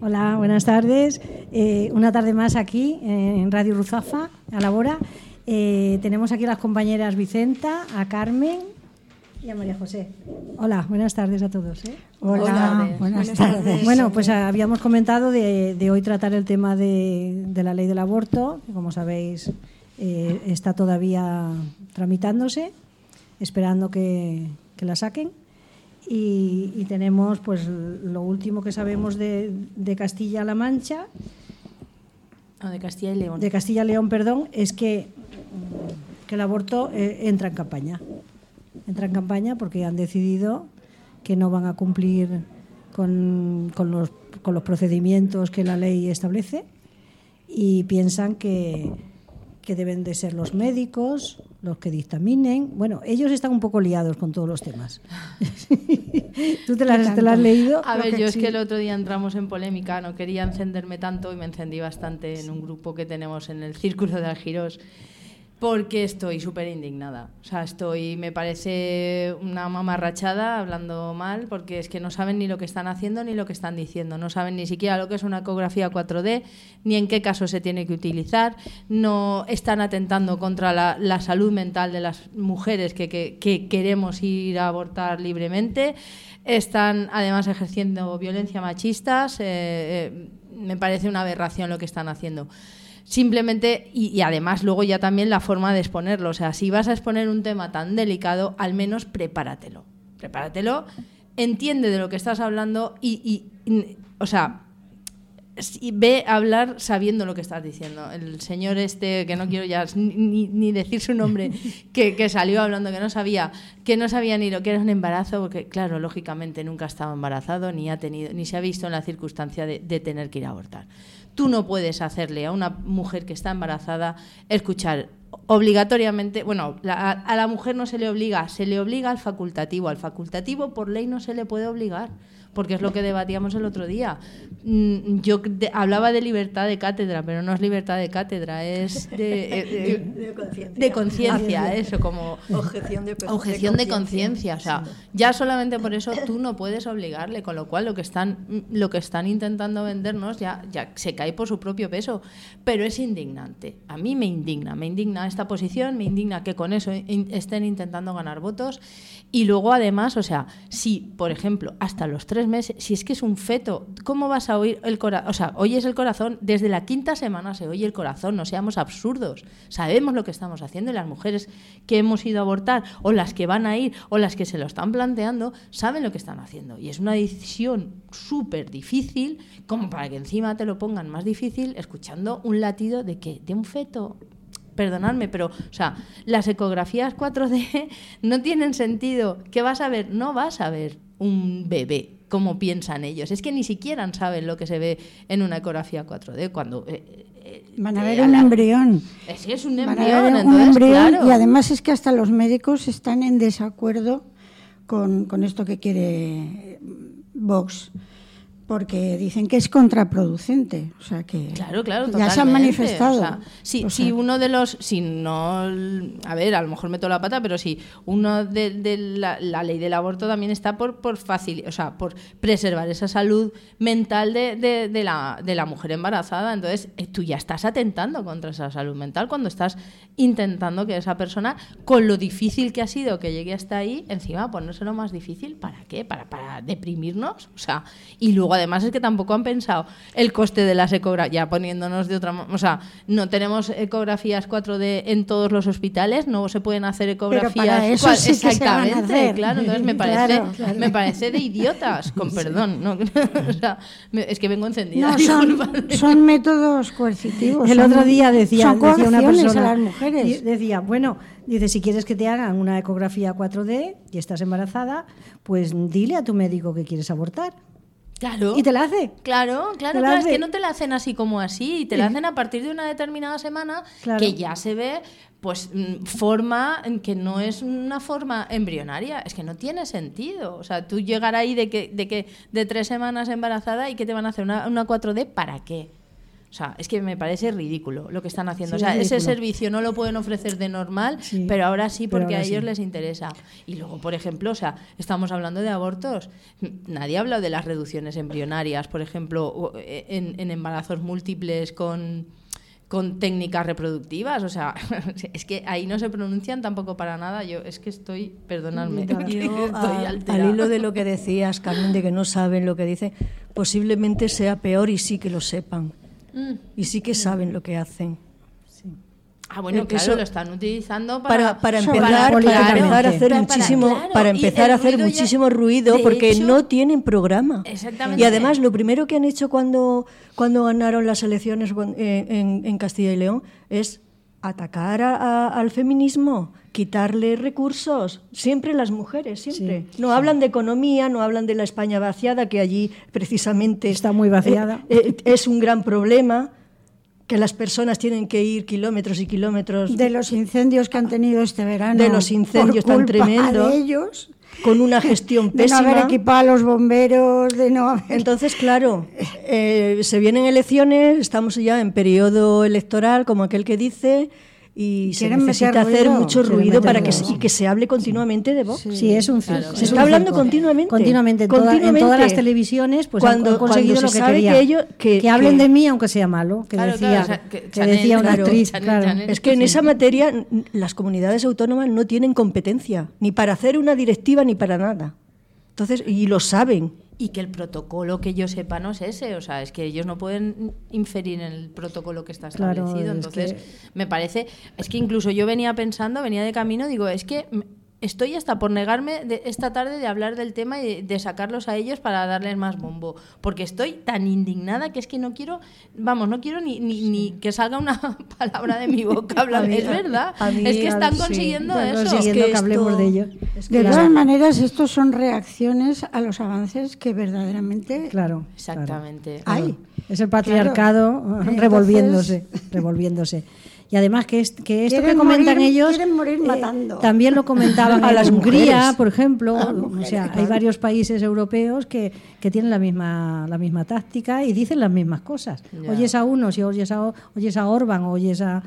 G: Hola, buenas tardes. Eh, una tarde más aquí en Radio Ruzafa, a la hora. Eh, tenemos aquí a las compañeras Vicenta, a Carmen y a María José. Hola, buenas tardes a todos. ¿eh?
H: Hola, buenas, tardes.
G: Bueno, pues habíamos comentado de, hoy tratar el tema de, la ley del aborto, que como sabéis está todavía tramitándose, esperando que la saquen. Y, tenemos pues lo último que sabemos de, Castilla-La Mancha.
I: de Castilla y León.
G: De Castilla y León, perdón, es que, que el aborto eh, entra en campaña. Entra en campaña porque han decidido que no van a cumplir con, con, los, con los procedimientos que la ley establece y piensan que, que deben de ser los médicos los que dictaminen. Bueno, ellos están un poco liados con todos los temas. <laughs> ¿Tú te las, has leído?
I: A ver, yo es que el otro día entramos en polémica, no quería encenderme tanto y me encendí bastante en un grupo que tenemos en el Círculo de Algiros porque estoy súper indignada. O sea, estoy, me parece una mamarrachada hablando mal, porque es que no saben ni lo que están haciendo ni lo que están diciendo. No saben ni siquiera lo que es una ecografía 4D, ni en qué caso se tiene que utilizar. No están atentando contra la, salud mental de las mujeres que, queremos ir a abortar libremente. Están además ejerciendo violencia machistas. Eh, eh, me parece una aberración lo que están haciendo simplemente, y, además luego ya también la forma de exponerlo. O sea, si vas a exponer un tema tan delicado, al menos prepáratelo. Prepáratelo, entiende de lo que estás hablando y, o sea, ve hablar sabiendo lo que estás diciendo. El señor este, que no quiero ya ni, decir su nombre, <laughs> que, salió hablando que no sabía, que no sabía ni lo que era un embarazo, porque claro, lógicamente nunca ha estado embarazado, ni ha tenido, ni se ha visto en la circunstancia de, de tener que ir a abortar. Tú no puedes hacerle a una mujer que está embarazada escuchar obligatoriamente, bueno, a, la mujer no se le obliga, se le obliga al facultativo. Al facultativo por ley no se le puede obligar porque es lo que debatíamos el otro día. Mm, yo hablaba de libertad de cátedra, pero no es libertad de cátedra, es de,
H: eh, <laughs>
I: de conciencia, eso, como
H: objeción de,
I: objeción de conciencia. O sea, ya solamente por eso tú no puedes obligarle, con lo cual lo que están, lo que están intentando vendernos ya, ya se cae por su propio peso. Pero es indignante. A mí me indigna, me indigna esta posición, me indigna que con eso estén intentando ganar votos. Y luego, además, o sea, si, por ejemplo, hasta los tres meses, si es que es un feto, ¿cómo vas a oír el corazón? O sea, oyes el corazón, desde la quinta semana se oye el corazón, no seamos absurdos. Sabemos lo que estamos haciendo y las mujeres que hemos ido a abortar, o las que van a ir, o las que se lo están planteando, saben lo que están haciendo. Y es una decisión súper difícil, como para que encima te lo pongan más difícil, escuchando un latido de que de un feto perdonadme, pero, o sea, las ecografías 4D <laughs> no tienen sentido. ¿Qué vas a ver? No vas a ver un bebé como piensan ellos. Es que ni siquiera saben lo que se ve en una ecografía 4D cuando... Eh,
J: eh, Van a ver un embrión.
I: Es es un embrión, un
J: embrión y además es que hasta los médicos están en desacuerdo con, con esto que quiere Vox porque dicen que es contraproducente. O sea que
I: claro, claro,
J: ya se han manifestado.
I: si, uno de los, si no, a ver, a lo mejor meto la pata, pero si uno de, la, ley del aborto también está por, por fácil, o sea, por preservar esa salud mental de, de, la, de la mujer embarazada. Entonces, eh, tú ya estás atentando contra esa salud mental cuando estás intentando que esa persona, con lo difícil que ha sido que llegue hasta ahí, encima ponérselo más difícil, ¿para qué? Para, para deprimirnos, o sea, y luego además es que tampoco han pensado el coste de las ecografías, ya poniéndonos de otra o sea, no tenemos ecografías 4D en todos los hospitales, no se pueden hacer ecografías
J: eso exactamente,
I: claro, entonces me <laughs> parece, me parece de idiotas, con perdón, no, <laughs> o sea, es que vengo encendida.
J: son, métodos coercitivos.
G: El otro día decía,
J: decía
G: una persona,
J: a las mujeres.
G: decía, bueno, dice, si quieres que te hagan una ecografía 4D y estás embarazada, pues dile a tu médico que quieres abortar.
I: Claro.
G: Y te la hace.
I: Claro, claro, claro. Es que no te la hacen así como así. Te la hacen a partir de una determinada semana que ya se ve, pues, mm, forma que no es una forma embrionaria. Es que no tiene sentido. O sea, tú llegar ahí de que de, que, de tres semanas embarazada y que te van a hacer una, una 4D, ¿para qué? O sea, es que me parece ridículo lo que están haciendo.
G: Sí,
I: o sea,
G: es
I: ese servicio no lo pueden ofrecer de normal,
G: Sí,
I: pero ahora sí porque
G: ahora
I: a ellos
G: sí.
I: les interesa. Y luego, por ejemplo, o sea, estamos hablando de abortos. Nadie ha hablado de las reducciones embrionarias, por ejemplo, eh, en, en embarazos múltiples con con técnicas reproductivas, o sea, <laughs> es que ahí no se pronuncian tampoco para nada. Yo es que estoy, perdonadme,
H: Yo, <laughs>
I: estoy
H: a-
I: alterada.
H: al hilo de lo que decías, Carmen, de que no saben lo que dicen, posiblemente sea peor y sí que lo sepan.
I: Mm.
H: Y sí que saben lo que hacen.
I: Ah, bueno,
H: Eh,
I: claro,
H: eso-
I: lo están utilizando
H: Para,
I: para,
H: empezar, para empezar a hacer
I: Para-
H: muchísimo,
I: claro,
H: para empezar a hacer
I: ruido ya-
H: muchísimo ruido porque
I: hecho-
H: no tienen programa.
I: Exactamente.
H: Y además lo primero que han hecho cuando, cuando ganaron las elecciones eh, en, en Castilla y León es atacar a- a- al feminismo, quitarle recursos, siempre las mujeres, siempre.
G: Sí,
H: no hablan de economía, no hablan de la España vaciada, que allí precisamente
G: Está muy vaciada.
H: eh, eh, es un gran problema, que las personas tienen que ir kilómetros y kilómetros
J: De los incendios que han tenido este verano.
H: De los incendios
J: por
H: tan
J: culpa
H: tremendos.
J: De ellos.
H: con una gestión
J: De no
H: pésima.
J: haber equipado a los bomberos, de no haber.
H: Entonces, claro, eh, se vienen elecciones, estamos ya en periodo electoral, como aquel que dice, y se necesita hacer
J: ruido.
H: mucho ruido para que
G: ruido.
H: se, y que se hable continuamente de Vox.
G: Sí, es un circo.
H: Se
G: es
H: está
G: un
H: hablando
G: circo.
H: continuamente.
G: Continuamente. En, toda- en
H: Continuamente.
G: todas las televisiones pues
H: Cuando-
G: han, conseguido
H: cuando
G: lo
H: se
G: que
H: sabe
G: querían.
H: que ellos- que-
G: hablen
H: que-
G: de mí aunque sea malo. Que
I: Claro,
G: decía,
I: claro, o sea, que
G: que
I: Chanel,
G: decía una actriz.
I: Chanel,
G: claro.
I: Chanel.
H: Es que en esa materia las comunidades autónomas no tienen competencia, ni para hacer una directiva ni para nada. Entonces, y lo saben.
I: Y que el protocolo que yo sepa no es ese, o sea, es que ellos no pueden inferir en el protocolo que está
G: Claro,
I: establecido.
G: es
I: Entonces,
G: que-
I: me parece, es que incluso yo venía pensando, venía de camino, digo, es que estoy hasta por negarme de esta tarde de hablar del tema y de, sacarlos a ellos para darles más bombo, porque estoy tan indignada que es que no quiero, vamos, no quiero ni, ni, ni que salga una <laughs> palabra de mi boca,
H: mí-
I: es verdad,
H: mí-
I: es que están
H: sí,
I: consiguiendo
G: Están
I: eso.
G: consiguiendo
H: Es
G: que,
H: que
G: hablemos
H: esto-
G: de ello.
H: es que
J: De
H: la-
J: todas maneras, estos son reacciones a los avances que verdaderamente
G: Claro.
I: Exactamente.
J: hay.
G: Es el patriarcado
J: Claro.
G: revolviéndose, revolviéndose. <laughs> Y además que, es- que esto que comentan
J: morir-
G: ellos
J: quieren morir
G: eh,
J: matando.
G: también lo comentaban <laughs>
H: A
G: en
H: las
G: Hungría,
H: mujeres.
G: por ejemplo. O sea, hay varios países europeos que, que tienen la misma la misma táctica y dicen las mismas cosas. Oyes a unos y oyes a, oyes a Orban, oyes a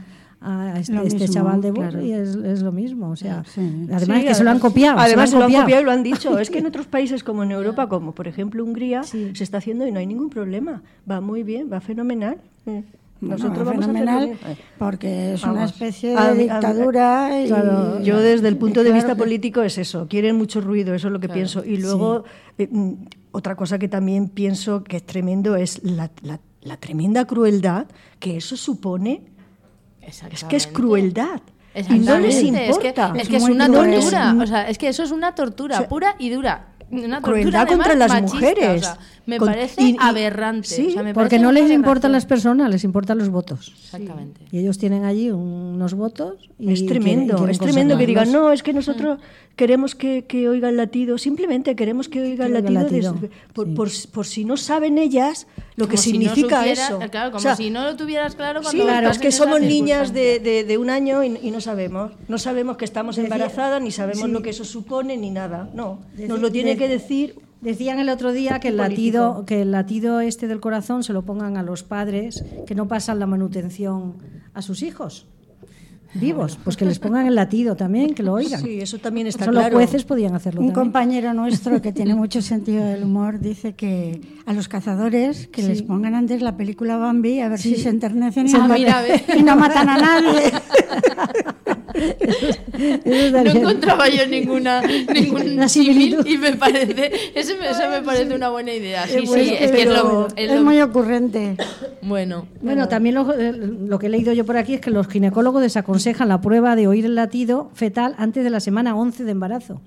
G: a este, este
J: mismo,
G: chaval de Vox
J: claro.
G: y es, es lo mismo, o sea,
J: Sí.
G: además
H: Sí,
G: que se lo han copiado,
H: Además,
G: se lo han copiado.
H: y lo han dicho. <laughs> Es que en otros países como en Europa, como por ejemplo Hungría, se está haciendo y no hay ningún problema. Va muy bien, va fenomenal.
J: Bueno,
H: Nosotros vamos
J: fenomenal,
H: a hacerlo bien.
J: porque es
H: Vamos.
J: una especie de
H: A a
J: dictadura. y-
H: Claro, yo desde el punto de
J: claro
H: vista
J: que-
H: político es eso, quieren mucho ruido, eso es lo que pienso. Y luego, eh, mm, otra cosa que también pienso que es tremendo es la, la- la tremenda crueldad que eso supone. Es que es crueldad. Y no les importa.
I: Es que es, que es
J: muy
I: una
J: cruel.
I: tortura. O sea, es que eso es una tortura
H: O sea,
I: pura y dura. Una tortura
H: crueldad
I: además,
H: contra las
I: machista,
H: mujeres.
I: o sea, me
H: Con-
I: parece
H: y- y-
I: aberrante.
H: sí,
I: o sea, me
G: Porque no les importan las personas, les importan los votos.
I: Exactamente.
G: Y ellos tienen allí unos votos. Y
H: Es tremendo,
G: quieren
H: es tremendo que digan, no, es que nosotros queremos que, que oiga el latido, simplemente queremos que oiga el
G: Que
H: latido, por,
G: sí.
H: por, por si no saben ellas lo que
I: no
H: significa
I: supiera-
H: eso.
I: Claro, como
H: O sea,
I: si no lo tuvieras claro cuando
H: Sí,
I: estás
H: es que somos niñas de, de- de un año y, y no sabemos. No sabemos que estamos embarazadas, ni sabemos lo que eso supone, ni nada. No, nos lo tiene que decir
G: Decían el otro día que el latido, que el latido este del corazón se lo pongan a los padres que no pasan la manutención a sus hijos vivos, pues que les pongan el latido también, que lo oigan.
H: Sí, eso también está
G: Solo
H: claro.
G: jueces podían hacerlo
J: Un
G: también.
J: compañero nuestro que tiene <laughs> mucho sentido del humor dice que a los cazadores que les pongan antes la película Bambi a ver si se enternecen
I: Ah, mira,
J: y no matan a nadie. <laughs> <laughs>
I: No encontraba yo ninguna ningún y me parece eso, me- eso me parece una buena idea. Sí,
J: Es muy-
I: sí, es que es lo,
J: es
I: es lo-
J: muy ocurrente.
I: bueno.
G: Bueno, también lo, eh, lo que he leído yo por aquí es que los ginecólogos desaconsejan la prueba de oír el latido fetal antes de la semana 11 de embarazo.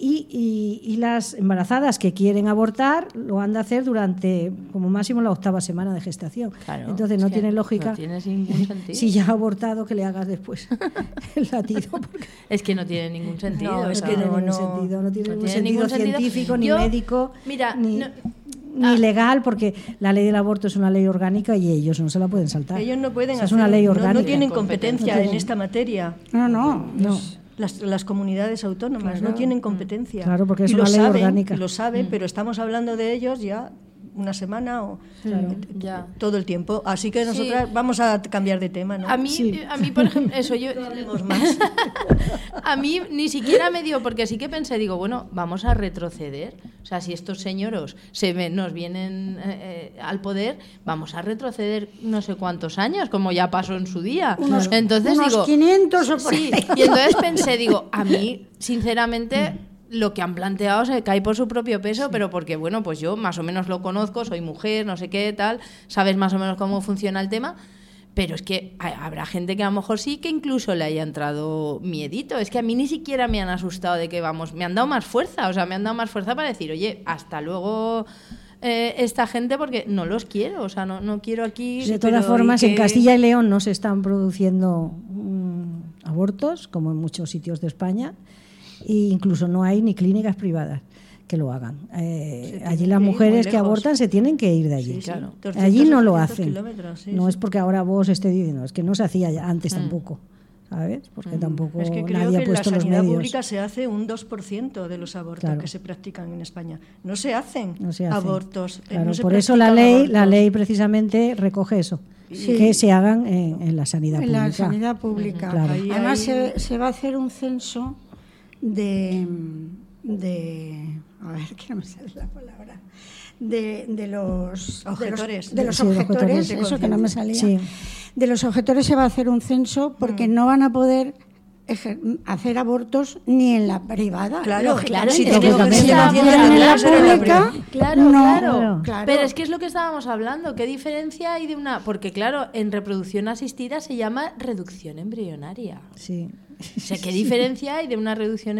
G: Y, y- y las embarazadas que quieren abortar lo han de hacer durante como máximo la octava semana de gestación.
I: Claro,
G: Entonces
I: es
G: no tiene lógica
I: No tiene ningún sentido. <laughs>
G: si ya ha abortado que le hagas después <laughs> el latido. porque
I: Es que no tiene ningún sentido.
H: No, es que
G: no, tiene
H: no,
G: ningún
H: no.
G: sentido, no tiene
I: no
G: ningún
I: tiene
G: sentido
I: ningún sentido.
G: científico, ni
I: Yo-
G: médico,
I: mira,
G: ni,
I: no-
G: ni legal, porque la ley del aborto es una ley orgánica y ellos no se la pueden saltar.
H: Ellos no pueden
G: O sea,
H: hacer,
G: es una ley orgánica.
H: no, tienen
I: Competencia.
G: No
H: en
G: tienen.
H: esta materia.
J: No, no.
G: No.
H: Las, las comunidades autónomas no tienen competencia.
G: Claro, porque es
H: Y
G: una
H: lo
G: ley
H: saben,
G: orgánica.
H: lo saben, pero estamos hablando de ellos ya una semana o
I: Ya.
H: todo el tiempo. Así que nosotras vamos a cambiar de tema, ¿no?
I: A mí, a mí por ejemplo, eso yo. <laughs> a mí ni siquiera me dio, porque sí que pensé, digo, bueno, vamos a retroceder. O sea, si estos señoros se ven- nos vienen eh, eh, al poder, vamos a retroceder no sé cuántos años, como ya pasó en su día.
J: Unos-
I: entonces
J: unos
I: digo.
J: 500 o por
I: Sí,
J: ahí.
I: y entonces pensé, digo, a mí, sinceramente. Lo que han planteado se cae por su propio peso, pero porque, bueno, pues yo más o menos lo conozco, soy mujer, no sé qué, tal, sabes más o menos cómo funciona el tema, pero es que ha- habrá gente que a lo mejor sí que incluso le haya entrado miedito. Es que a mí ni siquiera me han asustado de que vamos, me han dado más fuerza, o sea, me han dado más fuerza para decir, oye, hasta luego eh, esta gente porque no los quiero, o sea, no, no quiero aquí.
G: De todas formas,
I: y
G: en
I: que-
G: Castilla y León no se están produciendo mm, abortos, como en muchos sitios de España, e incluso no hay ni clínicas privadas que lo hagan. Eh, allí las mujeres que abortan se tienen que ir de allí.
H: Sí, sí,
I: Claro.
H: 200,
G: Allí no lo
H: 800
G: hacen.
H: kilómetros, sí,
G: no
H: sí.
G: es porque ahora vos esté diciendo, es que no se hacía ya antes tampoco, ¿sabes? Porque tampoco
H: Mm. Es que creo
G: nadie
H: que
G: ha
H: en la
G: puesto los
H: sanidad
G: medios.
H: pública se hace un 2% de los abortos
G: Claro.
H: que se practican en España. No se hacen
G: No se hacen.
H: abortos. eh,
G: Claro,
H: no se
G: por eso la ley, la ley precisamente recoge eso, que se hagan en, en la sanidad
J: en
G: pública.
J: la sanidad pública.
G: Claro.
H: Ahí
J: Además,
H: hay-
J: se, se va a hacer un censo de, de. A ver, que no me sale la palabra. De, de los
H: Objetores.
J: De los,
G: Sí, de los
J: objetores,
G: objetores.
J: eso que no me salía.
G: Sí.
J: De los objetores se va a hacer un censo porque
H: Mm.
J: no van a poder hacer abortos ni en la privada.
H: Claro,
J: Lógicamente.
H: si tengo
I: que se
J: la pública.
I: Claro,
J: no,
I: claro.
J: claro.
I: Pero es que es lo que estábamos hablando. ¿Qué diferencia hay de una.? Porque, claro, en reproducción asistida se llama reducción embrionaria.
G: Sí.
I: O sea, ¿qué diferencia hay de una reducción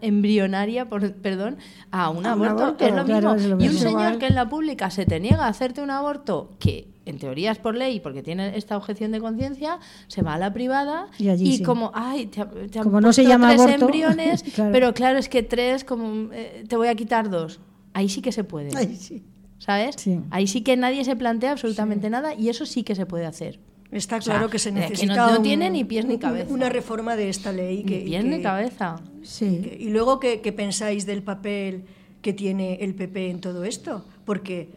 I: embrionaria, por- perdón, a un
J: A un
I: aborto? Es lo
G: claro,
I: mismo.
G: es lo
I: Y un señor
J: Igual.
I: que en la pública se te niega a hacerte un aborto, que en teoría es por ley, porque tiene esta objeción de conciencia, se va a la privada
G: Y sí.
I: como, ay, te, te han
G: Como no se llama
I: tres
G: aborto,
I: embriones, <laughs>
G: claro.
I: pero claro, es que tres, como eh, te voy a quitar dos. Ahí sí que se puede.
J: Ay, sí.
I: ¿Sabes?
G: Sí.
I: Ahí sí que nadie se plantea absolutamente nada y eso sí que se puede hacer.
H: Está
I: O sea,
H: claro que se
I: que no-
H: necesita
I: no
H: un-
I: tiene ni pies ni
H: un-
I: cabeza.
H: una reforma de esta ley. Que,
I: Ni pies
H: que-
I: ni cabeza.
J: Sí.
H: que- y luego, ¿qué, qué pensáis del papel que tiene el PP en todo esto? Porque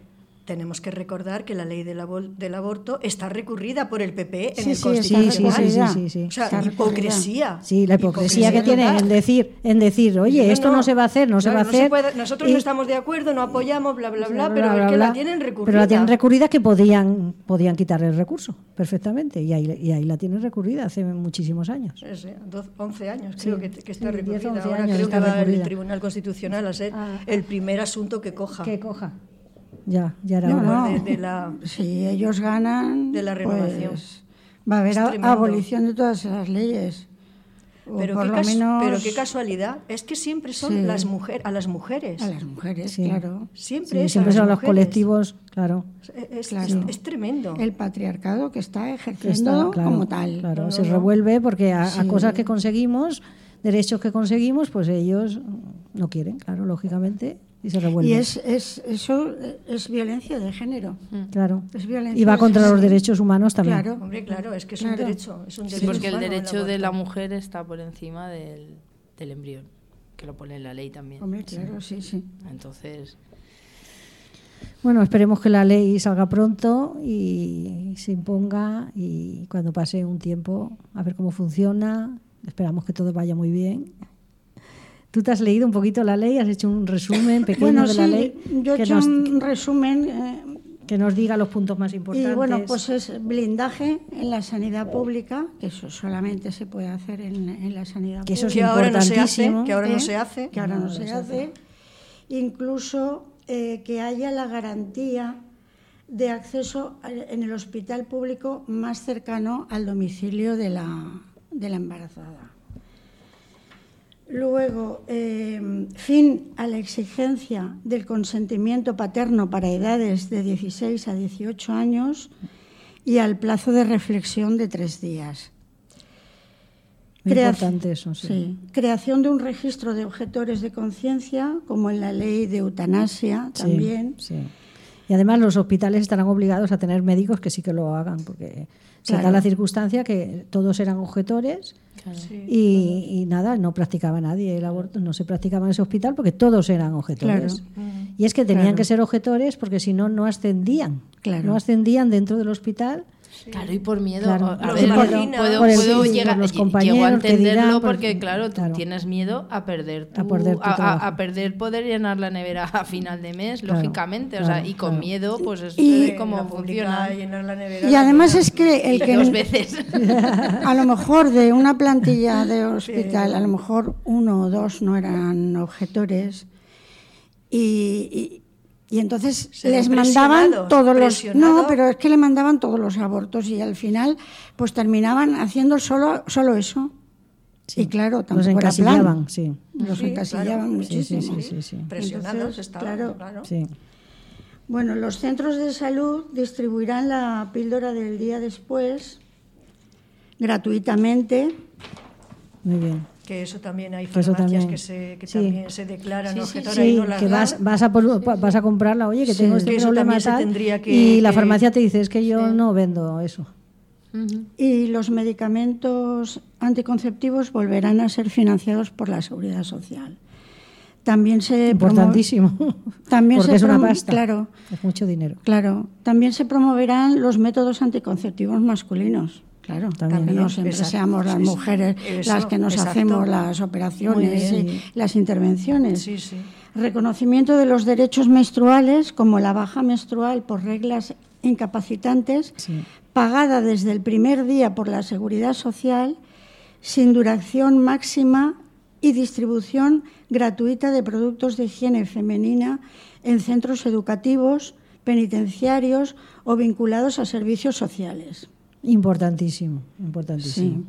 H: tenemos que recordar que la ley del, abol- del aborto está recurrida por el PP en
J: Sí,
H: el
J: sí,
H: Constitucional.
G: sí, sí, sí, sí, sí.
H: O sea,
J: Está recurrida.
H: hipocresía.
G: Sí, la hipocresía que tiene en decir, en decir, oye,
H: No,
G: esto no, se va a hacer, no se
H: claro,
G: va a hacer.
H: puede- nosotros
G: y-
H: no estamos de acuerdo, no apoyamos, bla, bla, bla,
G: bla,
H: pero
G: bla,
H: es que
G: bla,
H: la tienen recurrida.
G: Pero la tienen recurrida que podían, podían quitar el recurso perfectamente. Y ahí, y ahí la tienen recurrida hace muchísimos años.
H: Sí, sí, 12, 11 años
G: Sí,
H: creo que, que está
G: sí, 10,
H: recurrida.
G: 11
H: Ahora
G: años
H: creo que va el
G: recurrida.
H: Tribunal Constitucional a ser
G: Ah.
H: el primer asunto que coja.
G: Que coja. Ya, ya era
J: No,
G: hora.
J: no.
H: De- de la-
J: Si ellos ganan,
H: de la renovación.
J: pues, va a haber abolición de todas esas leyes.
H: Pero
J: por
H: qué,
J: lo
H: cas-
J: menos
H: pero qué casualidad, es que siempre son
J: Sí.
H: las mujeres, a las mujeres.
J: a las mujeres,
G: Sí.
J: claro.
H: Siempre
G: Sí,
H: es a
G: siempre
H: las
G: son los colectivos, claro.
H: Es, es-
J: Claro.
H: es tremendo.
J: El patriarcado que está ejerciendo
G: está, claro,
J: como tal.
G: Claro,
H: No,
G: se
H: no,
G: revuelve porque a, cosas que conseguimos, derechos que conseguimos, pues ellos no quieren, claro, lógicamente, y se revuelven.
J: Y es, es, eso es violencia de género.
G: claro.
J: Es violencia
G: Y va
J: de
G: contra los derechos humanos también.
J: Claro.
H: Hombre, claro, es que es
J: Claro.
H: un derecho. Es un
I: Sí,
H: derecho
I: porque el derecho de la mujer está por encima del, del embrión, que lo pone en la ley también.
J: Hombre, claro, sí, sí.
I: Entonces,
G: Bueno, esperemos que la ley salga pronto y se imponga y cuando pase un tiempo a ver cómo funciona. Esperamos que todo vaya muy bien. ¿Tú te has leído un poquito la ley? ¿Has hecho un resumen pequeño
J: Bueno,
G: de
J: sí,
G: la ley?
J: yo he
G: que,
J: hecho
G: nos,
J: un resumen eh,
G: que nos diga los puntos más importantes.
J: y bueno, pues es blindaje en la sanidad pública, que eso solamente se puede hacer en, en la sanidad
G: Que eso es
J: pública.
H: que ahora no se hace, que ahora no
J: ¿eh?
H: se hace.
J: que ahora no, se, hace. Incluso eh, que haya la garantía de acceso en el hospital público más cercano al domicilio de la, de la embarazada. Luego, eh, fin a la exigencia del consentimiento paterno para edades de 16 a 18 años y al plazo de reflexión de tres días.
G: Muy
J: Crea-
G: importante eso, sí.
J: Creación de un registro de objetores de conciencia, como en la ley de eutanasia también.
G: sí. Y además los hospitales estarán obligados a tener médicos que sí que lo hagan, porque se da la circunstancia que todos eran objetores y, nada, no practicaba nadie el aborto, no se practicaba en ese hospital porque todos eran objetores. Y es que tenían que ser objetores porque si no, no ascendían. No ascendían dentro del hospital
I: Claro, y por miedo. A ver, puedo, puedo llegar, los llego a entenderlo porque, claro, tú tienes miedo a perder tu, a, perder, poder llenar la nevera a final de mes, lógicamente. o sea, y con miedo, pues es como funciona.
J: y además es que el que.
I: Dos veces. <laughs>
J: A lo mejor de una plantilla de hospital, a lo mejor uno o dos no eran objetores. y y entonces les mandaban todos los no, pero es que le mandaban todos los abortos y al final pues terminaban haciendo solo solo eso. Y claro,
G: tampoco los encasillaban, sí.
J: Los encasillaban muchísimo.
G: Sí, sí,
J: Presionados estaban, claro. claro. Bueno, los centros de salud distribuirán la píldora del día después gratuitamente.
G: Muy bien
H: que eso también hay farmacias que, se, que también se declaran sí,
G: y no las que vas, vas, a vas a comprarla, oye, que tengo este problema tal, que, y la farmacia te dice, es que yo no vendo eso.
J: Y los medicamentos anticonceptivos volverán a ser financiados por la Seguridad Social. También se
G: importantísimo.
J: También
G: porque
J: es
G: una pasta.
J: Claro.
G: Es mucho dinero.
J: Claro. También se promoverán los métodos anticonceptivos masculinos. Claro, también, no siempre seamos las mujeres las que nos hacemos las operaciones y las intervenciones. Reconocimiento de los derechos menstruales, como la baja menstrual por reglas incapacitantes, pagada desde el primer día por la Seguridad Social, sin duración máxima y distribución gratuita de productos de higiene femenina en centros educativos, penitenciarios o vinculados a servicios sociales.
G: Importantísimo, importantísimo.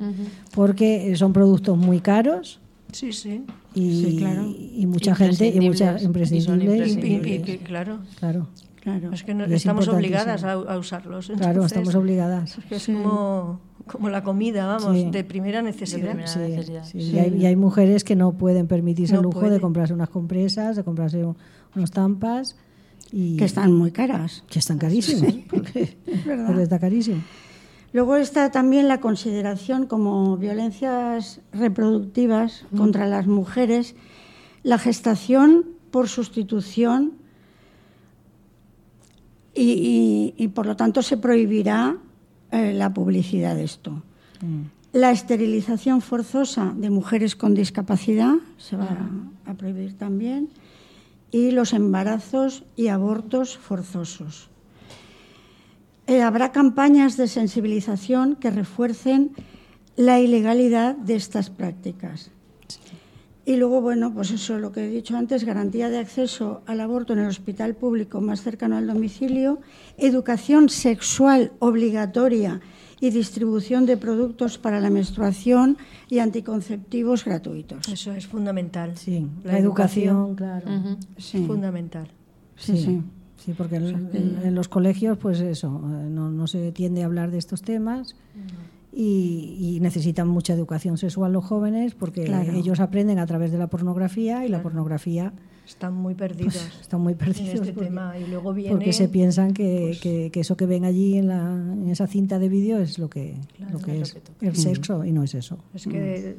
G: Porque son productos muy caros.
H: Sí, sí.
G: Y, claro. y mucha gente, y muchas imprescindibles.
H: Y, claro.
G: Claro.
H: Claro. Es que estamos obligadas a, usarlos.
G: claro, estamos obligadas.
H: Es, como, como, la comida, vamos, de primera necesidad.
G: sí, Y, hay, y, hay, mujeres que no pueden permitirse el lujo de comprarse unas compresas, de comprarse unos tampas. Y
J: que están muy caras.
G: Que están carísimas. Porque, <laughs> porque está carísimo.
J: Luego está también la consideración como violencias reproductivas mm. contra las mujeres, la gestación por sustitución y, por lo tanto se prohibirá eh, la publicidad de esto. Mm. La esterilización forzosa de mujeres con discapacidad se va a prohibir también y los embarazos y abortos forzosos. Eh, habrá campañas de sensibilización que refuercen la ilegalidad de estas prácticas. Y luego, bueno, pues eso, lo que he dicho antes, garantía de acceso al aborto en el hospital público más cercano al domicilio, educación sexual obligatoria y distribución de productos para la menstruación y anticonceptivos gratuitos.
H: Eso es fundamental.
G: Sí, la, educación, claro.
H: Fundamental.
G: sí. sí. Sí, porque en, los colegios, pues eso, eh, no, se tiende a hablar de estos temas y, necesitan mucha educación sexual los jóvenes porque ellos aprenden a través de la pornografía y la pornografía
H: están muy perdidos.
G: Pues, están muy perdidos
H: en este tema y luego viene,
G: porque se piensan que, pues que, eso que ven allí en, la, en esa cinta de vídeo es lo que, lo que es el sexo y no es eso.
H: Es que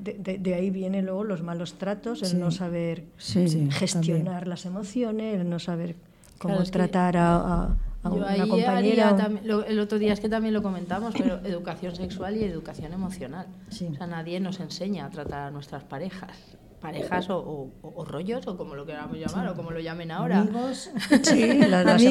H: de, ahí vienen luego los malos tratos, el no saber gestionar las emociones, el no saber cómo tratar a, una compañera.
I: el otro día es que también lo comentamos, pero educación sexual y educación emocional. O sea, nadie nos enseña a tratar a nuestras parejas parejas o, rollos o como lo queramos llamar o como lo llamen ahora.
H: Amigos. <laughs> Sí, las,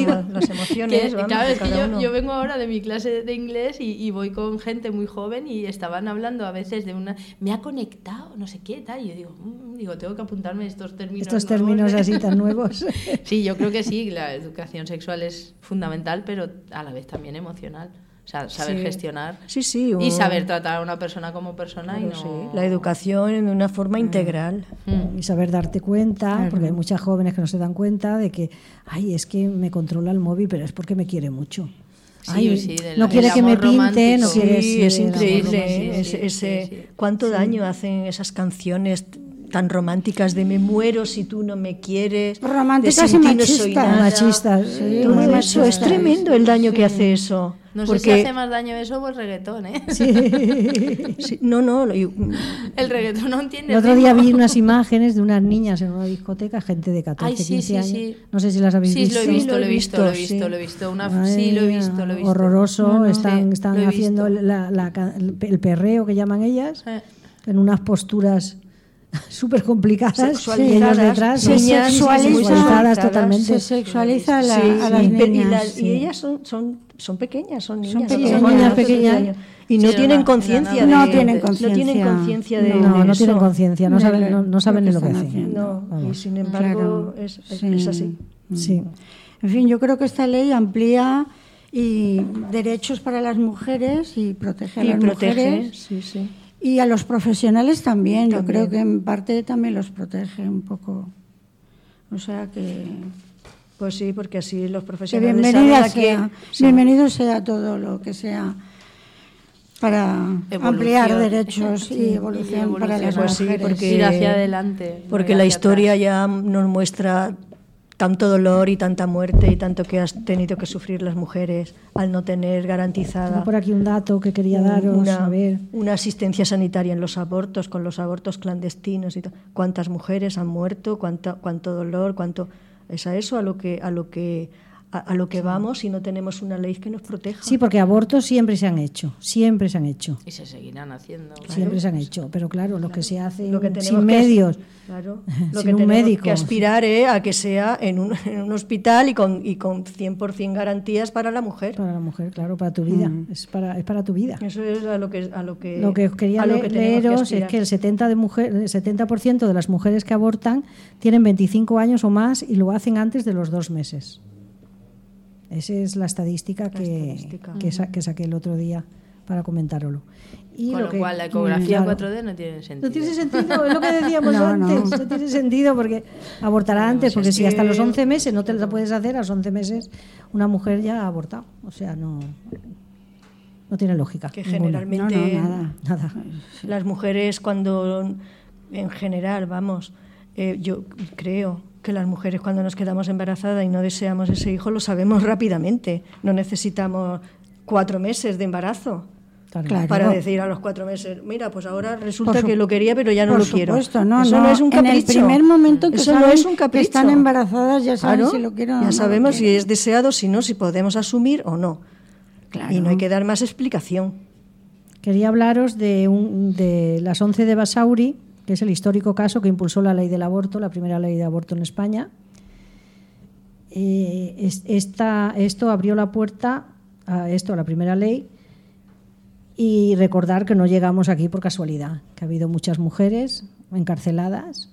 H: emociones.
I: claro, es que yo, yo, vengo ahora de mi clase de inglés y, voy con gente muy joven y estaban hablando a veces de una... Me ha conectado, no sé qué, tal. Y yo digo, mm", digo tengo que apuntarme estos términos
G: Estos términos así tan nuevos. <laughs>
I: sí, yo creo que sí, la educación sexual es fundamental, pero a la vez también emocional saber gestionar
H: sí, sí,
I: y saber tratar a una persona como persona y no...
H: La educación de una forma mm. integral.
G: Mm. Y saber darte cuenta, porque hay muchas jóvenes que no se dan cuenta de que, ay, es que me controla el móvil, pero es porque me quiere mucho. Ay, no quiere que me pinte, no quiere...
H: Sí, es increíble ese, cuánto daño hacen esas canciones tan románticas de me muero si tú no me quieres.
J: Románticas y
G: machistas.
H: Sí, Todo eso es tremendo el daño que hace eso.
I: No sé si hace más daño eso o el reggaetón, ¿eh?
H: Sí. <laughs> no, no. Lo,
I: el reggaetón no entiende.
G: El otro día vi unas imágenes de unas niñas en una discoteca, gente de 14,
I: Ay, sí,
G: 15
I: sí,
G: años.
I: sí.
G: No sé si las habéis
I: Sí,
G: visto.
I: lo he visto, lo he visto, lo he visto, lo he visto. Una, sí, lo he visto, lo he visto.
G: Horroroso.
I: No, no,
G: están
I: sí,
G: están haciendo la- la el perreo que llaman ellas,
I: Eh.
G: en unas posturas <laughs> súper complicadas. Y ellos
H: Sexualizadas,
G: detrás,
H: se
G: niñas
H: sexualiza-
G: sexualizadas totalmente.
J: Se sexualiza a, la-
H: Sí,
J: a las
H: y, y
J: niñas.
H: y
J: sí.
H: ellas son, son, son pequeñas, son niñas.
J: pequeñas.
H: son
G: Niñas
H: de
G: pequeñas.
H: 13 años. Y no
I: Sí,
H: tienen conciencia
I: una-
H: de
J: No tienen
H: No tienen
J: conciencia.
H: conciencia de,
G: No, no tienen conciencia, no saben, no, no saben ni lo que hacen.
H: No, y sin embargo
J: Claro,
H: es, es-
J: sí.
H: es así.
G: Sí.
J: En fin, yo creo que esta ley amplía y derechos para las mujeres y protege a
H: Y
J: las
H: protege,
J: mujeres.
H: sí, sí.
J: Y a los profesionales también. Yo
H: También.
J: creo que en parte también los protege un poco. O sea que,
H: Pues sí, porque así los profesionales
J: bienvenida
H: saben a qué-
J: sea,
H: sí.
J: bienvenido sea todo lo que sea para
I: Evolución.
J: ampliar derechos
I: Sí,
J: y evolución
I: y
J: para las.
H: Pues sí,
J: mujeres.
H: porque-
I: Ir hacia adelante.
H: Porque la historia
I: atrás.
H: ya nos muestra tanto dolor y tanta muerte y tanto que has tenido que sufrir las mujeres al no tener
G: Tengo
H: garantizada
G: por aquí un dato que quería daros.
H: una,
G: a ver.
H: una asistencia sanitaria en los abortos, con los abortos clandestinos y. ¿Cuántas mujeres han muerto? ¿Cuánto, cuánto dolor? ¿Cuánto es a eso a lo que a lo que a, a lo que vamos y no tenemos una ley que nos proteja?
G: Sí, porque abortos siempre se han hecho, siempre se han hecho.
I: Y se seguirán haciendo.
G: Siempre se han hecho, pero claro, lo que se hace
H: Lo que tenemos
G: sin
H: que-
G: medios,
H: Claro, <laughs>
G: Sin
H: lo que
G: un
H: tenemos
G: médico.
H: que aspirar es a que sea en un, <laughs> en un hospital y con, y con 100% garantías para la mujer.
G: para la mujer, claro, para tu vida, es, para, es para tu vida.
H: Eso es a lo que a lo que
G: Lo que os quería le-
H: que que
G: leeros es que el 70%, de, mujer, el 70 de las mujeres que abortan tienen 25 años o más y lo hacen antes de los dos meses. Esa es la estadística, que,
H: estadística.
G: que, sa- que saqué el otro día para comentároslo. Y
I: Con lo
G: que-
I: cual la ecografía
G: claro.
I: 4D no tiene sentido.
G: No tiene sentido, es lo que decíamos
J: No,
G: antes. No. tiene sentido porque abortará antes, porque si hasta
H: que-
G: los 11 meses no te la puedes hacer, a los 11 meses una mujer ya ha abortado. O sea, no, no tiene lógica.
H: que generalmente
J: No, no, nada.
G: Nada.
H: las mujeres cuando en general vamos eh, yo creo que las mujeres cuando nos quedamos embarazadas y no deseamos ese hijo lo sabemos rápidamente. No necesitamos cuatro meses de embarazo
G: Claro.
H: Para decir a los cuatro meses mira pues ahora resulta que lo quería pero ya no
J: Por
H: lo quiero
J: supuesto, no,
H: eso no,
J: no.
H: es un
J: En el
H: capricho.
J: primer momento que
H: eso no
J: saben
H: es un
J: que
H: capricho.
J: están embarazadas, ya saben
H: Claro,
J: si lo quieren o
H: ya
J: no lo
H: sabemos si es deseado si no si podemos asumir o no.
J: Claro.
H: y no hay que dar más explicación.
G: Quería hablaros de, un- de las 11 de Basauri, que es el histórico caso que impulsó la ley del aborto, la primera ley de aborto en España. Eh, esto abrió la puerta a esto, a la primera ley, y recordar que no llegamos aquí por casualidad, que ha habido muchas mujeres encarceladas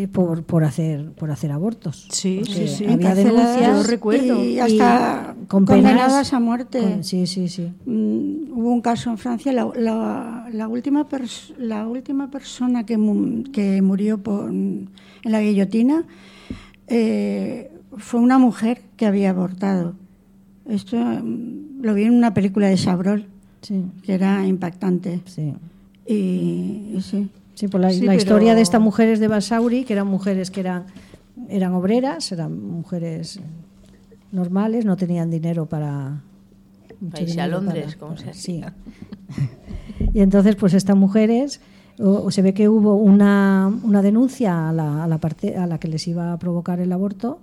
G: eh, por, por, hacer, por hacer abortos.
H: Sí, sí, sí.
G: Había denuncias.
H: yo recuerdo.
J: Y hasta
G: y con penas-
J: condenadas a muerte.
G: con- sí, sí, sí.
J: Mm, hubo un caso en Francia, la, la- la última, pers- la última persona que, mu- que murió por- en la guillotina eh, fue una mujer que había abortado. Esto mm, lo vi en una película de Chabrol,
G: Sí,
J: que era impactante.
G: sí.
J: Y, y sí.
G: Sí, pues la,
H: Sí,
G: la
H: pero-
G: historia de estas mujeres de Basauri, que eran mujeres que eran, eran obreras, eran mujeres normales, no tenían dinero para... mucho
I: irse a Londres,
G: para-
I: como
G: para-
I: se
G: sí. <laughs> Y entonces, pues estas mujeres, o- o se ve que hubo una, una denuncia a la, a la parte a la que les iba a provocar el aborto,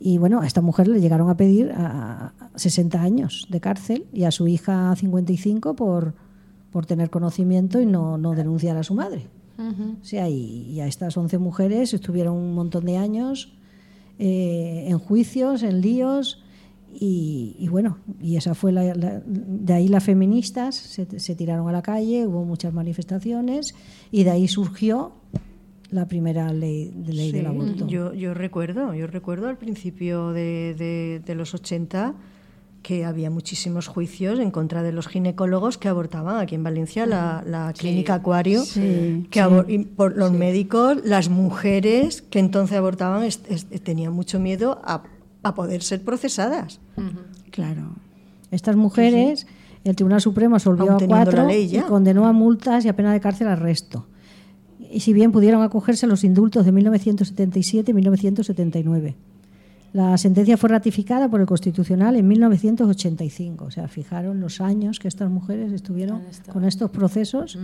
G: y bueno, a esta mujer le llegaron a pedir a, a 60 años de cárcel y a su hija 55 por, por tener conocimiento y no, no denunciar a su madre. O sea, y, y a estas 11 mujeres estuvieron un montón de años eh, en juicios, en líos, y, y bueno, y esa fue la, la- de ahí las feministas se, se tiraron a la calle, hubo muchas manifestaciones, y de ahí surgió la primera ley, de ley del aborto.
H: Yo, yo recuerdo, yo recuerdo al principio de, de- de los 80 que había muchísimos juicios en contra de los ginecólogos que abortaban aquí en Valencia, la, la clínica Acuario,
J: Sí,
H: que abor- y por los médicos, las mujeres que entonces abortaban es- es- tenían mucho miedo a, a poder ser procesadas.
J: Claro.
G: Estas mujeres, el Tribunal Supremo absolvió
H: Aun
G: a
H: la
G: cuatro
H: ley
G: y
H: ya.
G: condenó a multas y a pena de cárcel al resto. y si bien pudieron acogerse a los indultos de 1977 y 1979. La sentencia fue ratificada por el Constitucional en 1985. O sea, fijaron los años que estas mujeres estuvieron con estos procesos.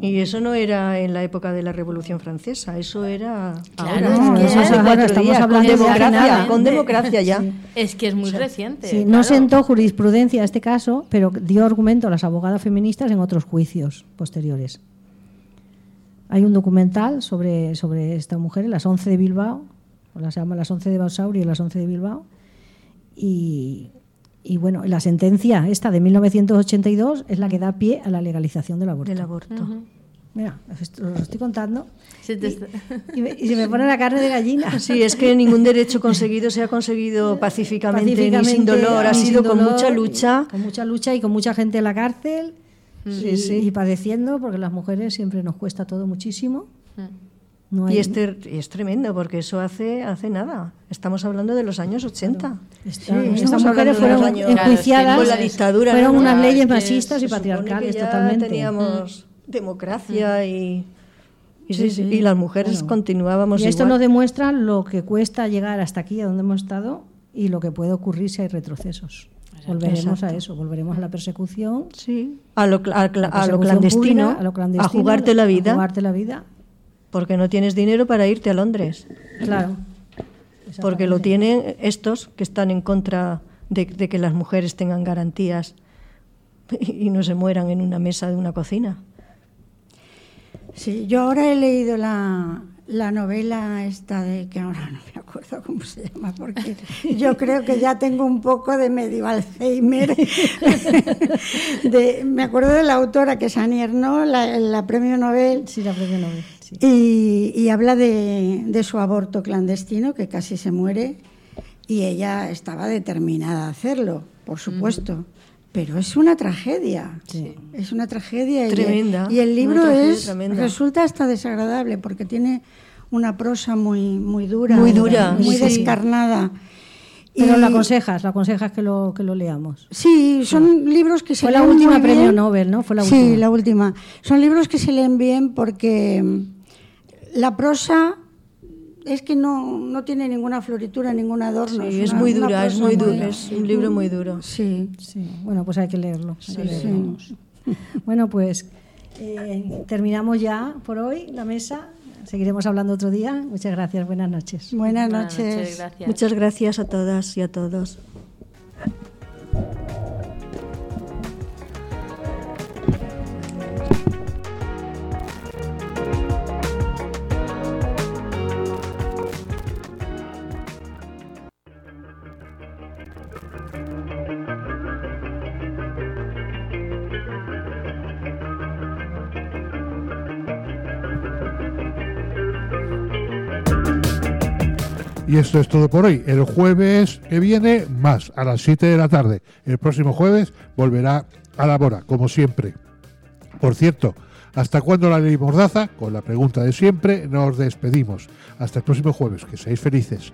H: Y eso no era en la época de la Revolución Francesa, eso era
I: Claro,
H: ahora,
I: es que
H: eso
G: estamos
H: días,
G: hablando
H: con
G: de
H: democracia, con democracia ya.
I: Es que es muy reciente.
G: Sí,
I: claro.
G: no sentó jurisprudencia este caso, pero dio argumento a las abogadas feministas en otros juicios posteriores. Hay un documental sobre, sobre esta mujer, las 11 de Bilbao, las se llama las 11 de Basauri y las 11 de Bilbao. Y, y bueno, la sentencia esta de 1982 es la que da pie a la legalización del aborto.
H: Del aborto.
G: Mira, esto lo estoy contando
I: Se te está-
G: y, me- y se me pone la carne de gallina. <laughs>
H: Sí, es que ningún derecho conseguido se ha conseguido pacíficamente, <laughs>
G: Pacíficamente,
H: ni sin dolor, ha sido
G: sin
H: con
G: dolor,
H: mucha
G: y-
H: lucha.
G: Con mucha lucha y con mucha gente en la cárcel.
H: Sí,
G: y,
H: sí.
G: y padeciendo, porque las mujeres siempre nos cuesta todo muchísimo. No hay-
H: Y es, ter- y es tremendo, porque eso hace, hace nada. Estamos hablando de los años 80.
G: Esta-
H: Sí,
G: estas mujeres fueron
H: años-
G: enjuiciadas
H: con la dictadura.
G: fueron
H: ¿no?
G: unas leyes machistas y patriarcales
H: que ya
G: totalmente.
H: Teníamos democracia y, y, sí,
G: Sí,
H: y las mujeres
G: Bueno.
H: continuábamos
G: Y esto
H: igual.
G: nos demuestra lo que cuesta llegar hasta aquí, a donde hemos estado, y lo que puede ocurrir si hay retrocesos. Volveremos a eso, volveremos a la persecución,
H: Sí, a lo, a,
G: la
H: a lo clandestino,
G: pública, a lo clandestino,
H: a jugarte la vida,
G: a jugarte la vida,
H: porque no tienes dinero para irte a Londres.
G: claro.
H: Porque lo tienen estos que están en contra de, de que las mujeres tengan garantías y no se mueran en una mesa de una cocina.
J: Sí, yo ahora he leído la, la novela esta de que ahora no me acuerdo cómo se llama, porque <laughs> yo creo que ya tengo un poco de medio Alzheimer. <laughs> De- me acuerdo de la autora que es Annie Ernaux, la, la premio Nobel,
G: Sí, la premio Nobel. Sí.
J: y, y habla de, de su aborto clandestino, que casi se muere, y ella estaba determinada a hacerlo, por supuesto. Pero es una tragedia.
G: Sí.
J: Es una tragedia. y-
H: Tremenda,
J: Y, el libro es
H: tremenda.
J: resulta hasta desagradable porque tiene una prosa muy, muy dura.
H: Muy dura,
J: Muy
H: sí.
J: descarnada.
G: Pero lo aconsejas, lo aconsejas que lo, que lo leamos.
J: Sí, son libros que se
G: Fue la
J: leen
G: última
J: muy
G: premio. Nobel, ¿no? Fue la
J: sí,
G: última.
J: la última. Son libros que se leen bien porque la prosa es que no, no tiene ninguna floritura, ningún adorno.
H: Sí, es
J: una-
H: muy dura, es muy dura, es un libro muy duro.
J: Sí.
G: Sí, bueno, pues hay que leerlo. hay que
J: Sí,
G: leerlo.
J: sí. <laughs>
G: Bueno, pues eh, terminamos ya por hoy la mesa. Seguiremos hablando otro día. Muchas gracias. Buenas noches.
J: Buenas
I: Buenas
J: noches.
I: noches, gracias.
H: Muchas gracias a todas y a todos.
A: Y esto es todo por hoy. El jueves que viene, más, a las 7 de la tarde. El próximo jueves volverá a la Bora, como siempre. Por cierto, ¿hasta cuándo la ley Mordaza? Con la pregunta de siempre, nos despedimos. Hasta el próximo jueves. Que seáis felices.